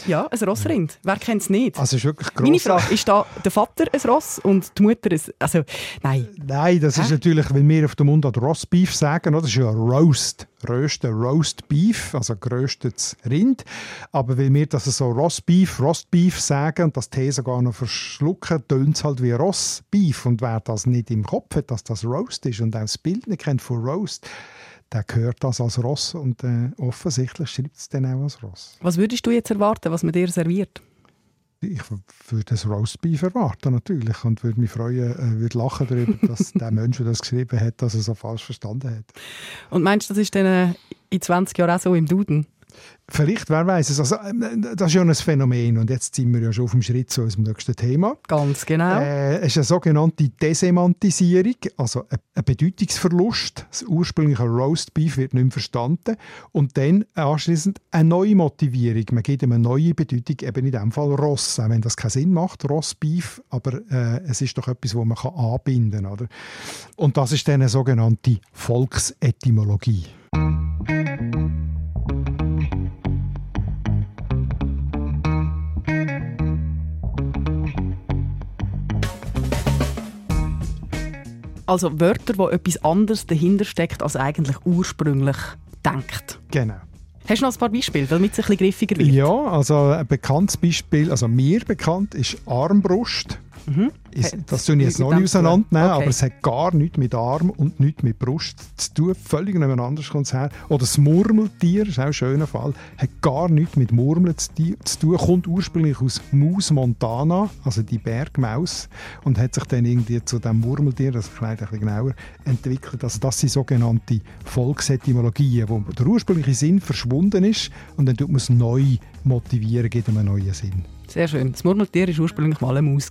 Ja, ein Rossrind. Wer kennt es nicht?
Also ist wirklich gross.
Meine Frage, ist da der Vater ein Ross und die Mutter ein... Also, nein.
Nein, das ist
Hä?
natürlich, weil wir auf dem Mund Roast Beef sagen, das ist ja Roast, Rösten, Roast Beef, also geröstetes Rind. Aber weil wir das so Roast Beef, Roast Beef sagen und das T sogar noch verschlucken, tönt es halt wie Roast Beef. Und wer das nicht im Kopf hat, dass das Roast ist und auch das Bild nicht kennt von Roast, der hört das als Ross und äh, offensichtlich schreibt es dann auch als Ross.
Was würdest du jetzt erwarten, was man dir serviert?
Ich würde das Roast Beef erwarten natürlich und würde mich freuen, äh, würde lachen darüber, dass der Mensch, der das geschrieben hat, das er so falsch verstanden hat.
Und meinst du, das ist dann äh, in 20 Jahren auch so im Duden?
Vielleicht, wer weiß es. Also, äh, das ist ja ein Phänomen und jetzt sind wir ja schon auf dem Schritt zu unserem nächsten Thema.
Ganz genau.
Äh, es ist eine sogenannte Desemantisierung, also ein Bedeutungsverlust. Das ursprüngliche Roast Beef wird nicht mehr verstanden. Und dann anschließend eine neue Motivierung. Man gibt ihm eine neue Bedeutung, eben in diesem Fall Ross. Auch wenn das keinen Sinn macht, Ross Beef, aber äh, es ist doch etwas, wo man kann anbinden kann. Und das ist dann eine sogenannte Volksetymologie.
Also Wörter, wo etwas anderes dahinter steckt, als eigentlich ursprünglich denkt.
Genau.
Hast du noch ein paar Beispiele, damit es ein bisschen griffiger wird?
Ja, also ein bekanntes Beispiel, also mir bekannt, ist Armbrust. Ist, das tue ich jetzt noch nicht auseinandernehmen,
Okay.
aber es hat gar nichts mit Arm und nichts mit Brust zu tun. Völlig nebeneinander kommt es her. Oder das Murmeltier, ist auch ein schöner Fall, hat gar nichts mit Murmeln zu tun. Kommt ursprünglich aus Mus montana, also die Bergmaus, und hat sich dann irgendwie zu dem Murmeltier, das erklärt ein bisschen genauer, entwickelt. Also das sind sogenannte Volksetymologien, wo der ursprüngliche Sinn verschwunden ist und dann tut man es neu motivieren, gibt ihm einen neuen Sinn.
Sehr schön. Das Murmeltier war ursprünglich mal eine Maus.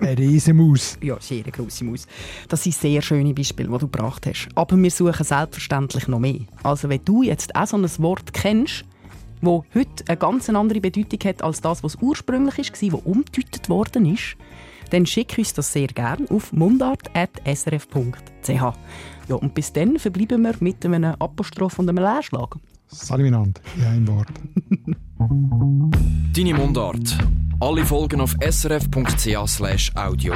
Eine Riesenmaus.
Ja, sehr eine grosse Maus. Das sind sehr schöne Beispiele, die du gebracht hast. Aber wir suchen selbstverständlich noch mehr. Also wenn du jetzt auch so ein Wort kennst, wo heute eine ganz andere Bedeutung hat als das, was ursprünglich war, wo umgedeutet worden ist, dann schick uns das sehr gerne auf mundart.srf.ch. Ja, und bis dann verbleiben wir mit einem Apostroph und einem Leerschlag.
Salut in einem Wort.
Deine Mundart. Alle Folgen auf srf.ch/audio.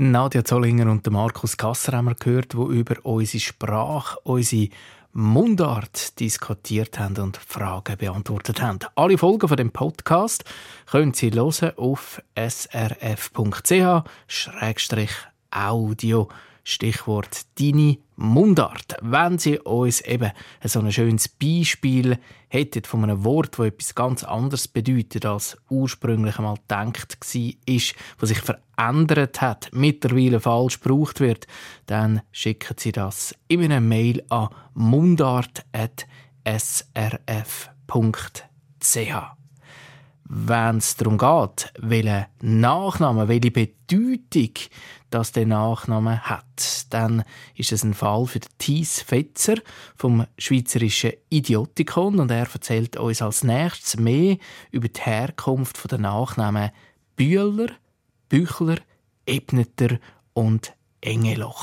Nadja Zollinger und Markus Kasser haben wir gehört, die über unsere Sprache, unsere Mundart diskutiert haben und Fragen beantwortet haben. Alle Folgen von dem Podcast können Sie hören auf srf.ch-audio. Stichwort deine Mundart. Wenn Sie uns eben so ein schönes Beispiel hätten von einem Wort, das etwas ganz anderes bedeutet, als ursprünglich einmal gedacht war, was sich verändert hat, mittlerweile falsch gebraucht wird, dann schicken Sie das in einer Mail an mundart.srf.ch wenn es darum geht, welchen Nachnamen, welche Bedeutung das der Nachname hat, dann ist es ein Fall für Thies Fetzer vom Schweizerischen Idiotikon und er erzählt uns als nächstes mehr über die Herkunft der Nachnamen Bühler, Büchler, Ebneter und Engeloch.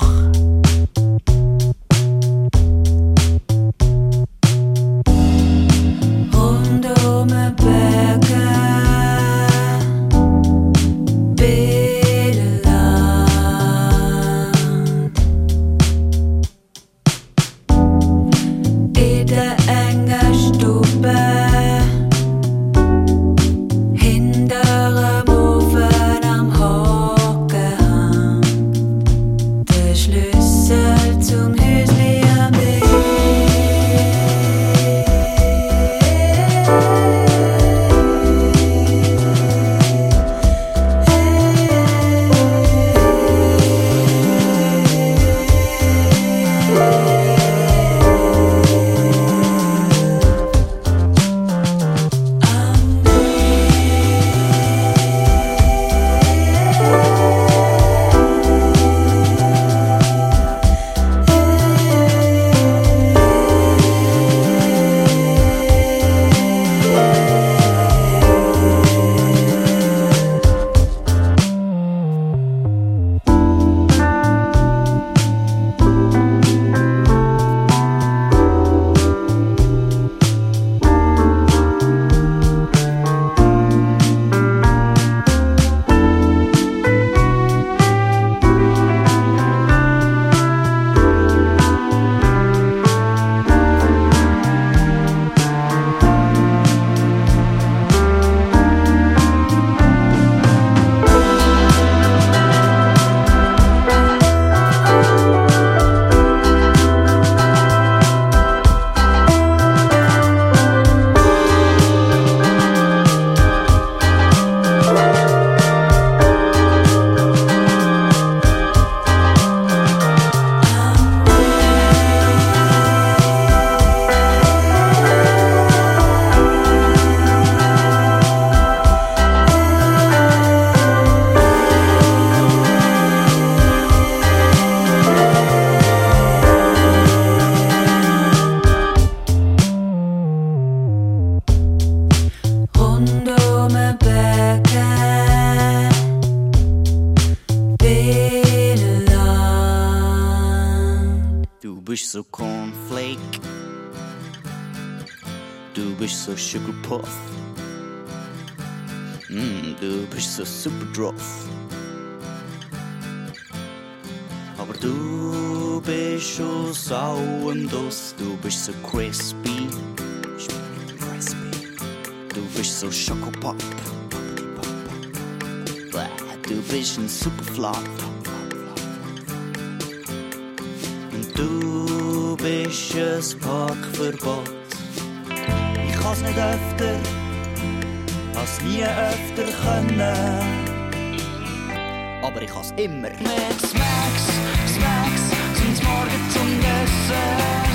So crispy. Du bist so Schokopop. Du bist ein Superflop. Und du bist ein Parkverbot. Ich kann's nicht öfter, has nie öfter können. Aber ich has immer. Mit Smacks, Smacks, sind morgen zum Dessert.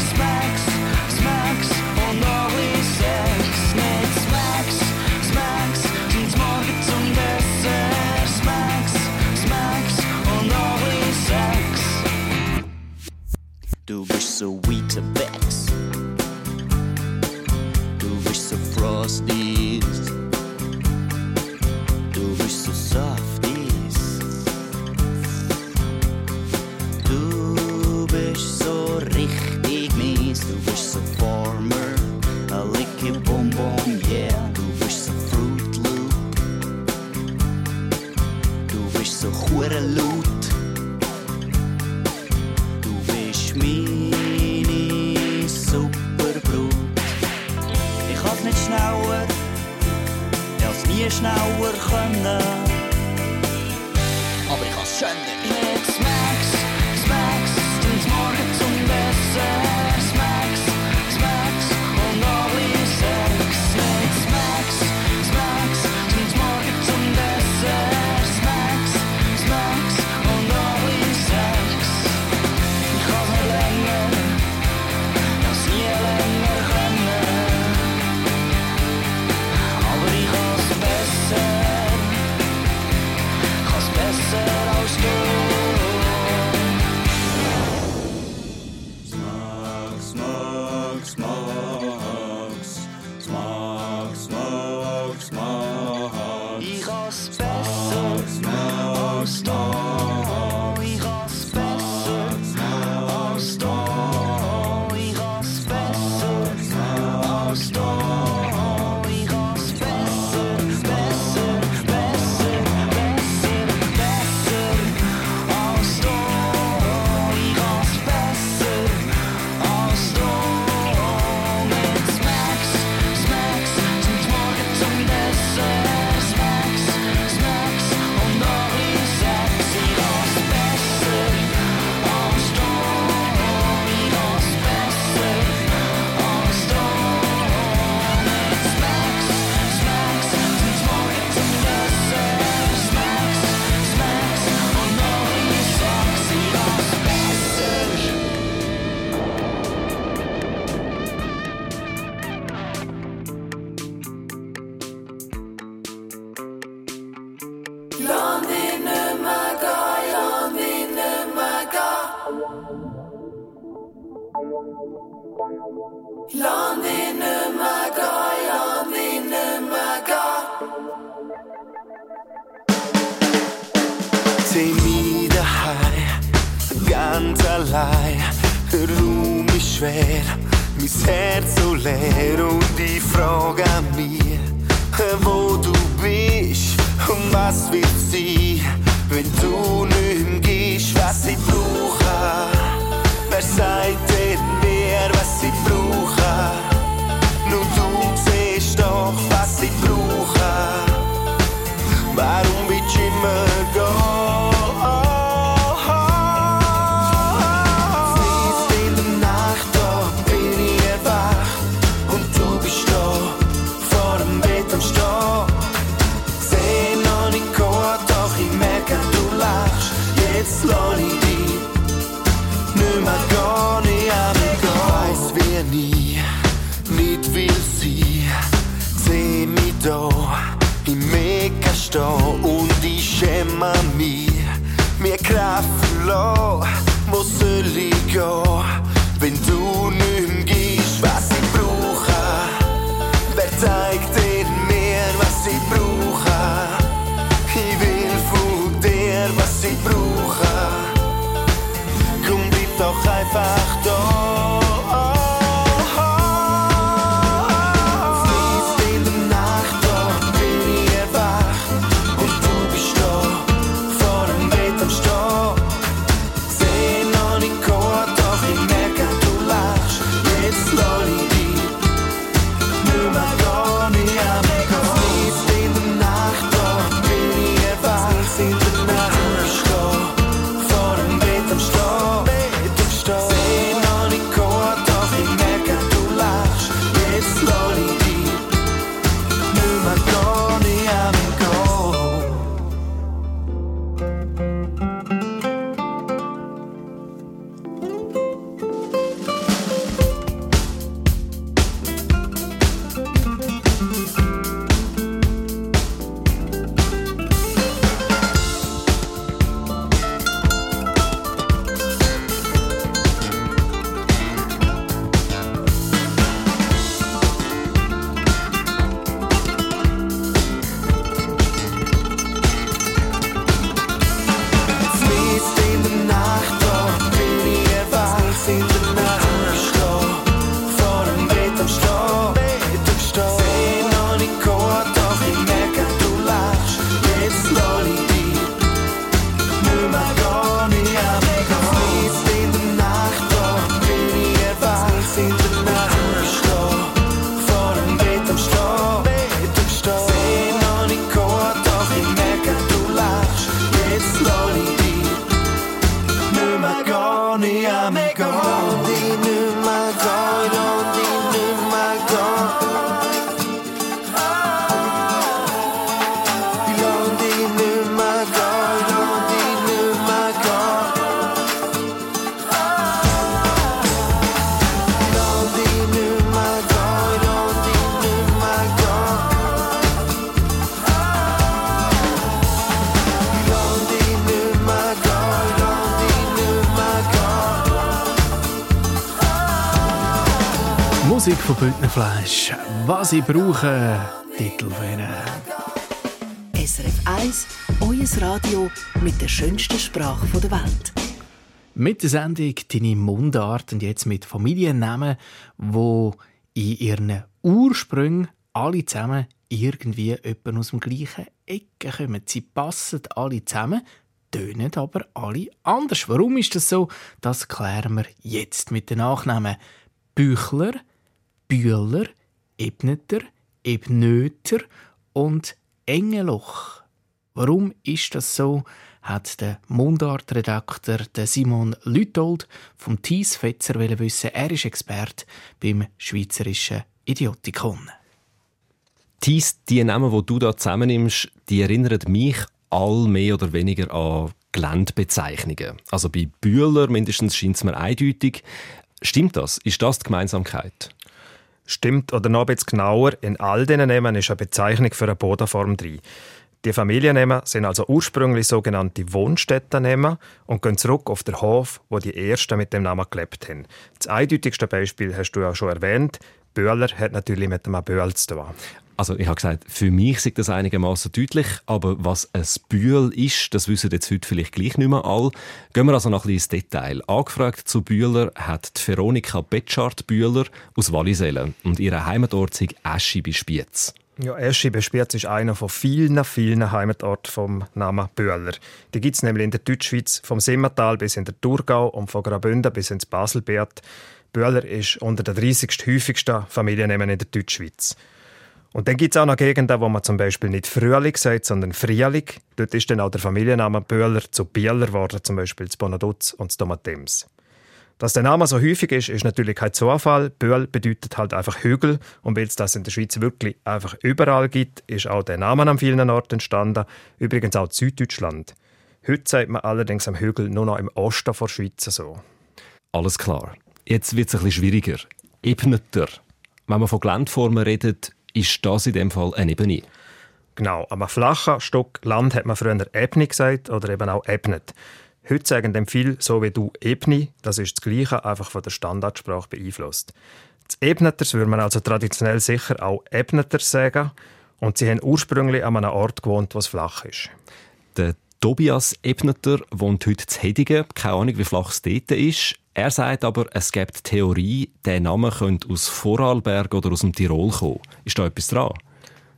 da und ich schäme mich. Mir Kraft verloren, wo soll ich gehen, wenn du nicht gibst, was ich brauche? Wer zeigt dir mir, was ich brauche? Ich will von dir, was ich brauche. Komm, bleib doch einfach
Bündnerfleisch. Was ich brauche, Titel für ihn.
SRF 1, euer Radio mit der schönsten Sprache der Welt.
Mit der Sendung «Deine Mundart» und jetzt mit Familiennamen, wo in ihren Ursprüngen alle zusammen irgendwie etwa aus dem gleichen Ecke kommen. Sie passen alle zusammen, tönen aber alle anders. Warum ist das so? Das klären wir jetzt mit den Nachnamen Büchler, Bühler, Ebneter, Ebnöter und Engeloch. Warum ist das so? hat der Mundartredakteur Simon Lütold vom Thies Fetzer wissen. Er ist Experte beim Schweizerischen Idiotikon.
Thies, die Namen, die du da zusammennimmst, die erinnern mich all mehr oder weniger an Geländebezeichnungen. Also bei Bühler mindestens scheint es mir eindeutig. Stimmt das? Ist das die Gemeinsamkeit?
Stimmt, oder noch ein bisschen genauer, in all diesen Namen ist eine Bezeichnung für eine Bodenform drin. Die Familiennamen sind also ursprünglich sogenannte Wohnstättennamen und gehen zurück auf den Hof, wo die Ersten mit dem Namen gelebt haben. Das eindeutigste Beispiel hast du ja schon erwähnt. Böhler hat natürlich mit dem Böhl zu tun.
Also ich habe gesagt, für mich ist das einigermaßen deutlich, aber was ein Bühl ist, das wissen jetzt heute vielleicht gleich nicht mehr alle. Gehen wir also noch ein bisschen ins Detail. Angefragt zu Bühler hat die Veronika Betschart Bühler aus Wallisellen und ihre Heimatort ist Eschi bei Spiez.
Ja, Eschi bei Spiez ist einer von vielen, vielen Heimatorten vom Namen Bühler. Die gibt es nämlich in der Deutschschweiz vom Simmental bis in der Thurgau und von Graubünden bis ins Baselbiet. Bühler ist unter den 30. häufigsten Familiennamen in der Deutschschweiz. Und dann gibt es auch noch Gegenden, wo man zum Beispiel nicht Frühling sagt, sondern Frühling. Dort ist dann auch der Familienname Böhler zu Bieler geworden, zum Beispiel zu Bonaduz und zu Tomatems. Dass der Name so häufig ist, ist natürlich kein Zufall. Böhl bedeutet halt einfach Hügel. Und weil es das in der Schweiz wirklich einfach überall gibt, ist auch der Name an vielen Orten entstanden. Übrigens auch in Süddeutschland. Heute sagt man allerdings am Hügel nur noch im Osten der Schweiz so.
Alles klar. Jetzt wird es ein bisschen schwieriger. Ebneter. Wenn man von Geländeformen redet, ist das in dem Fall eine Ebene.
Genau, am flachen Stück Land hat man früher Ebene gesagt oder eben auch Ebnet. Heute sagen dem viel so wie du Ebni, das ist das Gleiche, einfach von der Standardsprache beeinflusst. Das Ebneters würde man also traditionell sicher auch Ebneters sagen und sie haben ursprünglich an einem Ort gewohnt, was flach ist.
Der Tobias Ebneter wohnt heute in Hedigen. Keine Ahnung, wie flach es dort ist. Er sagt aber, es gibt Theorie, der Name könnte aus Vorarlberg oder aus dem Tirol kommen. Ist da etwas dran?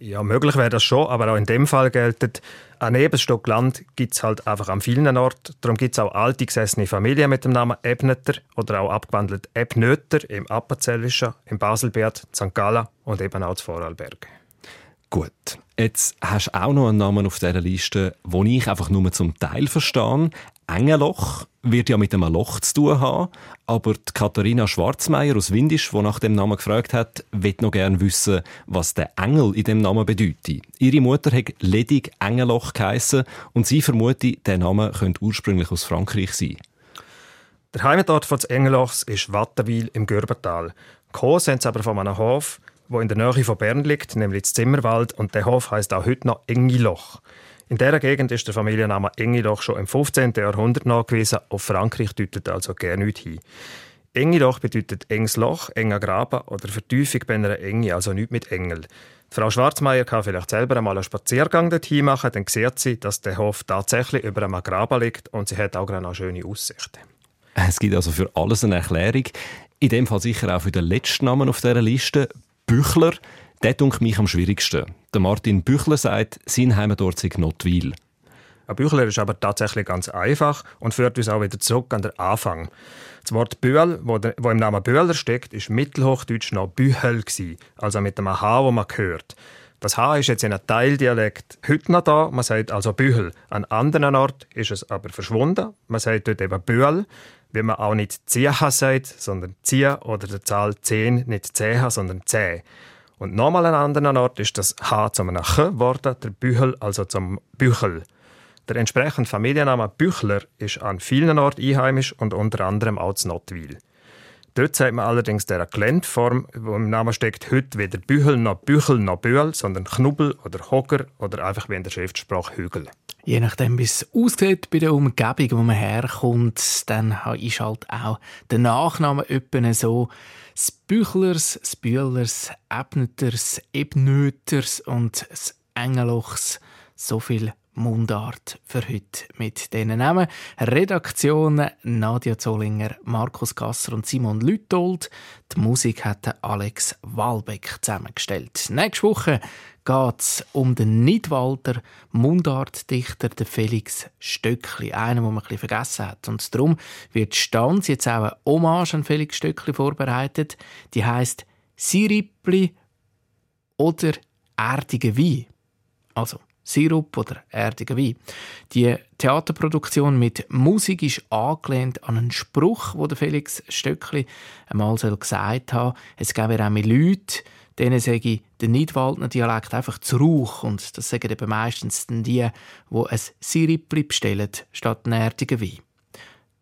Ja, möglich wäre das schon, aber auch in dem Fall gilt, ein Nebenstock Land gibt es halt einfach an vielen Orten. Darum gibt es auch alte gesessene Familien mit dem Namen Ebneter oder auch abgewandelt Ebnöter im Appenzellischen, im Baselbiet, St. Gallen und eben auch zu Vorarlberg.
Gut, jetzt hast du auch noch einen Namen auf dieser Liste, den ich einfach nur zum Teil verstehe. Engeloch wird ja mit einem Loch zu tun haben, aber die Katharina Schwarzmeier aus Windisch, die nach dem Namen gefragt hat, wird noch gerne wissen, was der Engel in dem Namen bedeutet. Ihre Mutter hat ledig Engeloch geheissen und sie vermutet, der Name könnte ursprünglich aus Frankreich sein.
Der Heimatort des Engelochs ist Wattenwil im Gürbental. Gekommen sind sie aber von einem Hof, wo in der Nähe von Bern liegt, nämlich Zimmerwald, und der Hof heißt auch heute noch Engiloch. In dieser Gegend ist der Familienname Engiloch schon im 15. Jahrhundert nachgewiesen. Auf Frankreich deutet also gerne nicht hin. Engiloch bedeutet enges Loch, enger Graben oder Vertiefung bei einer Enge, also nicht mit Engel. Frau Schwarzmeier kann vielleicht selber einmal einen Spaziergang dorthin machen, dann sieht sie, dass der Hof tatsächlich über einem Graben liegt und sie hat auch eine schöne Aussicht.
Es gibt also für alles eine Erklärung. In dem Fall sicher auch für den letzten Namen auf dieser Liste, Büchler. Der dunkelt mich am schwierigsten. Der Martin Büchler sagt, sein Heimatort sei Notwil.
Ein Büchler ist aber tatsächlich ganz einfach und führt uns auch wieder zurück an den Anfang. Das Wort Bühl, wo, wo im Namen Bühler steckt, ist mittelhochdeutsch noch Bühel also mit dem H, wo man hört. Das H ist jetzt in einem Teildialekt heute noch da, man sagt also Bühel. An anderen Ort ist es aber verschwunden, man sagt dort eben Bühl, wie man auch nicht Zieha sagt, sondern Zieh oder der Zahl 10 nicht Zeha, sondern Zäh. Und nochmal an anderen Ort ist das H zu einem Ch geworden, der Büchel also zum Büchel. Der entsprechende Familienname Büchler ist an vielen Orten einheimisch und unter anderem auch zu Notwil. Dort sagt man allerdings der Geländeform, wo im Namen steckt, heute weder Büchel noch Büchel noch Bühl, sondern Knubbel oder Hocker oder einfach wie in der Schriftsprache Hügel.
Je nachdem, wie es aussieht bei der Umgebung, wo man herkommt, dann ist halt auch der Nachname etwa so. Das Büchlers, das Bühlers, Ebneters, Ebnöters und das Engelochs. So viel Mundart für heute mit diesen Namen. Redaktion Nadia Zollinger, Markus Gasser und Simon Lütold. Die Musik hat Alex Walbeck zusammengestellt. Nächste Woche geht es um den Nidwalder Mundartdichter Felix Stöckli, einen, den man ein vergessen hat. Und darum wird Stanz jetzt auch eine Hommage an Felix Stöckli vorbereitet. Die heißt Siripli oder erdige Wein. Also Sirup oder erdiger Wein. Die Theaterproduktion mit Musik ist angelehnt an einen Spruch, wo der Felix Stöckli einmal gesagt hat. Es gäbe auch mehr Leute, denen sage ich der Nidwaldner Dialekt einfach zu Rauch. Und das sagen eben meistens die, die ein Siripli bestellen, statt einen erdigen Wein.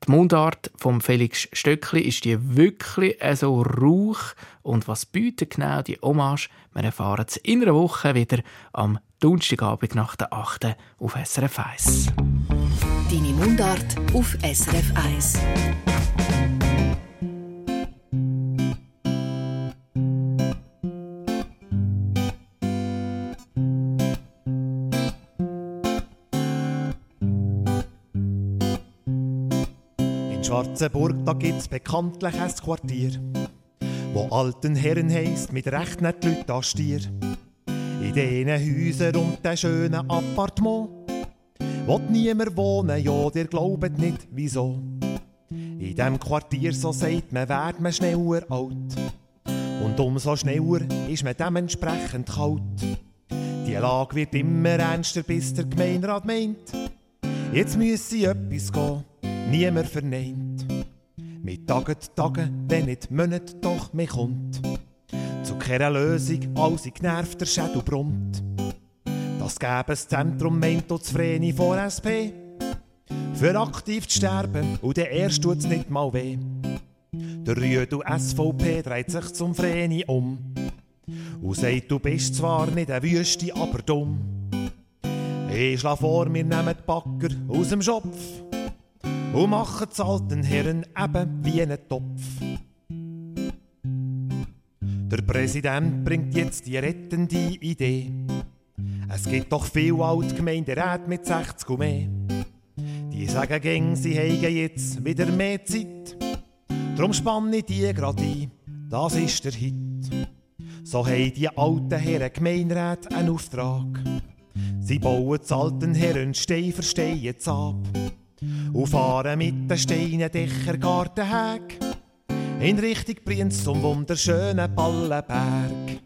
Die Mundart von Felix Stöckli ist die wirklich so rauch. Und was bietet genau die Hommage? Wir erfahren es in einer Woche wieder am Donnerstagabend nach der 8. auf SRF 1.
Deine Mundart auf SRF 1.
In Schwarzenburg, da gibt's bekanntlich ein Quartier, wo alten Herren heisst, mit Recht nicht Leute an Stier. In diesen Häusern und den schönen Appartement will niemand wohnen, ja, dir glaubet nicht, wieso. In dem Quartier, so sagt man, wird man schneller alt. Und umso schneller ist man dementsprechend kalt. Die Lage wird immer ernster, bis der Gemeinderat meint, jetzt müsse etwas gehen, niemand verneint. Mit Tagen, Tagen, wenn nicht Monate, doch mehr kommt. Zu keiner Lösung, alles in genervter Schädel brummt. Das gäbe ein Zentrum, meint auch das Vreni vor SP. Für aktiv zu sterben, und der erst tut's nicht mal weh. Der Rüdu SVP dreht sich zum Vreni um. Und sagt, du bist zwar nicht eine Wüste, aber dumm. Ich schlaf vor, wir nehmen die Backer aus dem Schopf und machen die alten Herren eben wie einen Topf. Der Präsident bringt jetzt die rettende Idee. Es gibt doch viel Altgemeinderäte mit 60 und mehr. Die sagen gäng, sie haben jetzt wieder mehr Zeit. Drum spanne ich die grad ein, das ist der Hit. So haben die alten Herren Gemeinderäte einen Auftrag. Sie bauen die alten Herren Stein für Stein jetzt ab. Und fahren mit den Steinen Dächer Gartenhäg in Richtung Brienz zum wunderschönen Ballenberg.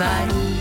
Warum,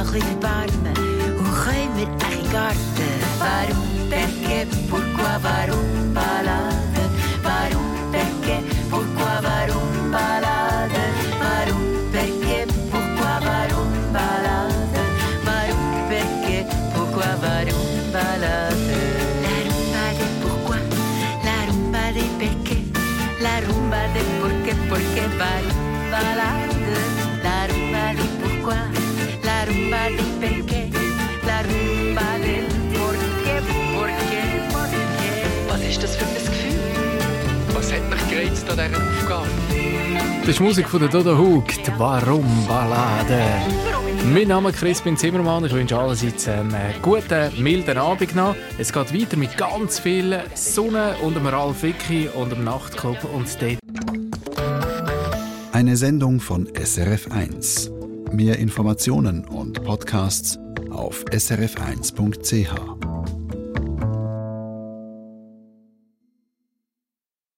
noch ein bisschen erbarmen und können wir echt in den Garten.
Gereizt an dieser Aufgabe?
Das ist Musik von der Dodo Hug, die Warum Ballade. Mein Name ist Crispin Zimmermann. Ich wünsche allerseits einen guten, milden Abend noch. Es geht weiter mit ganz viel Sonne und dem Ralf Vicky und dem Nachtclub und dort
Eine Sendung von SRF1. Mehr Informationen und Podcasts auf srf1.ch.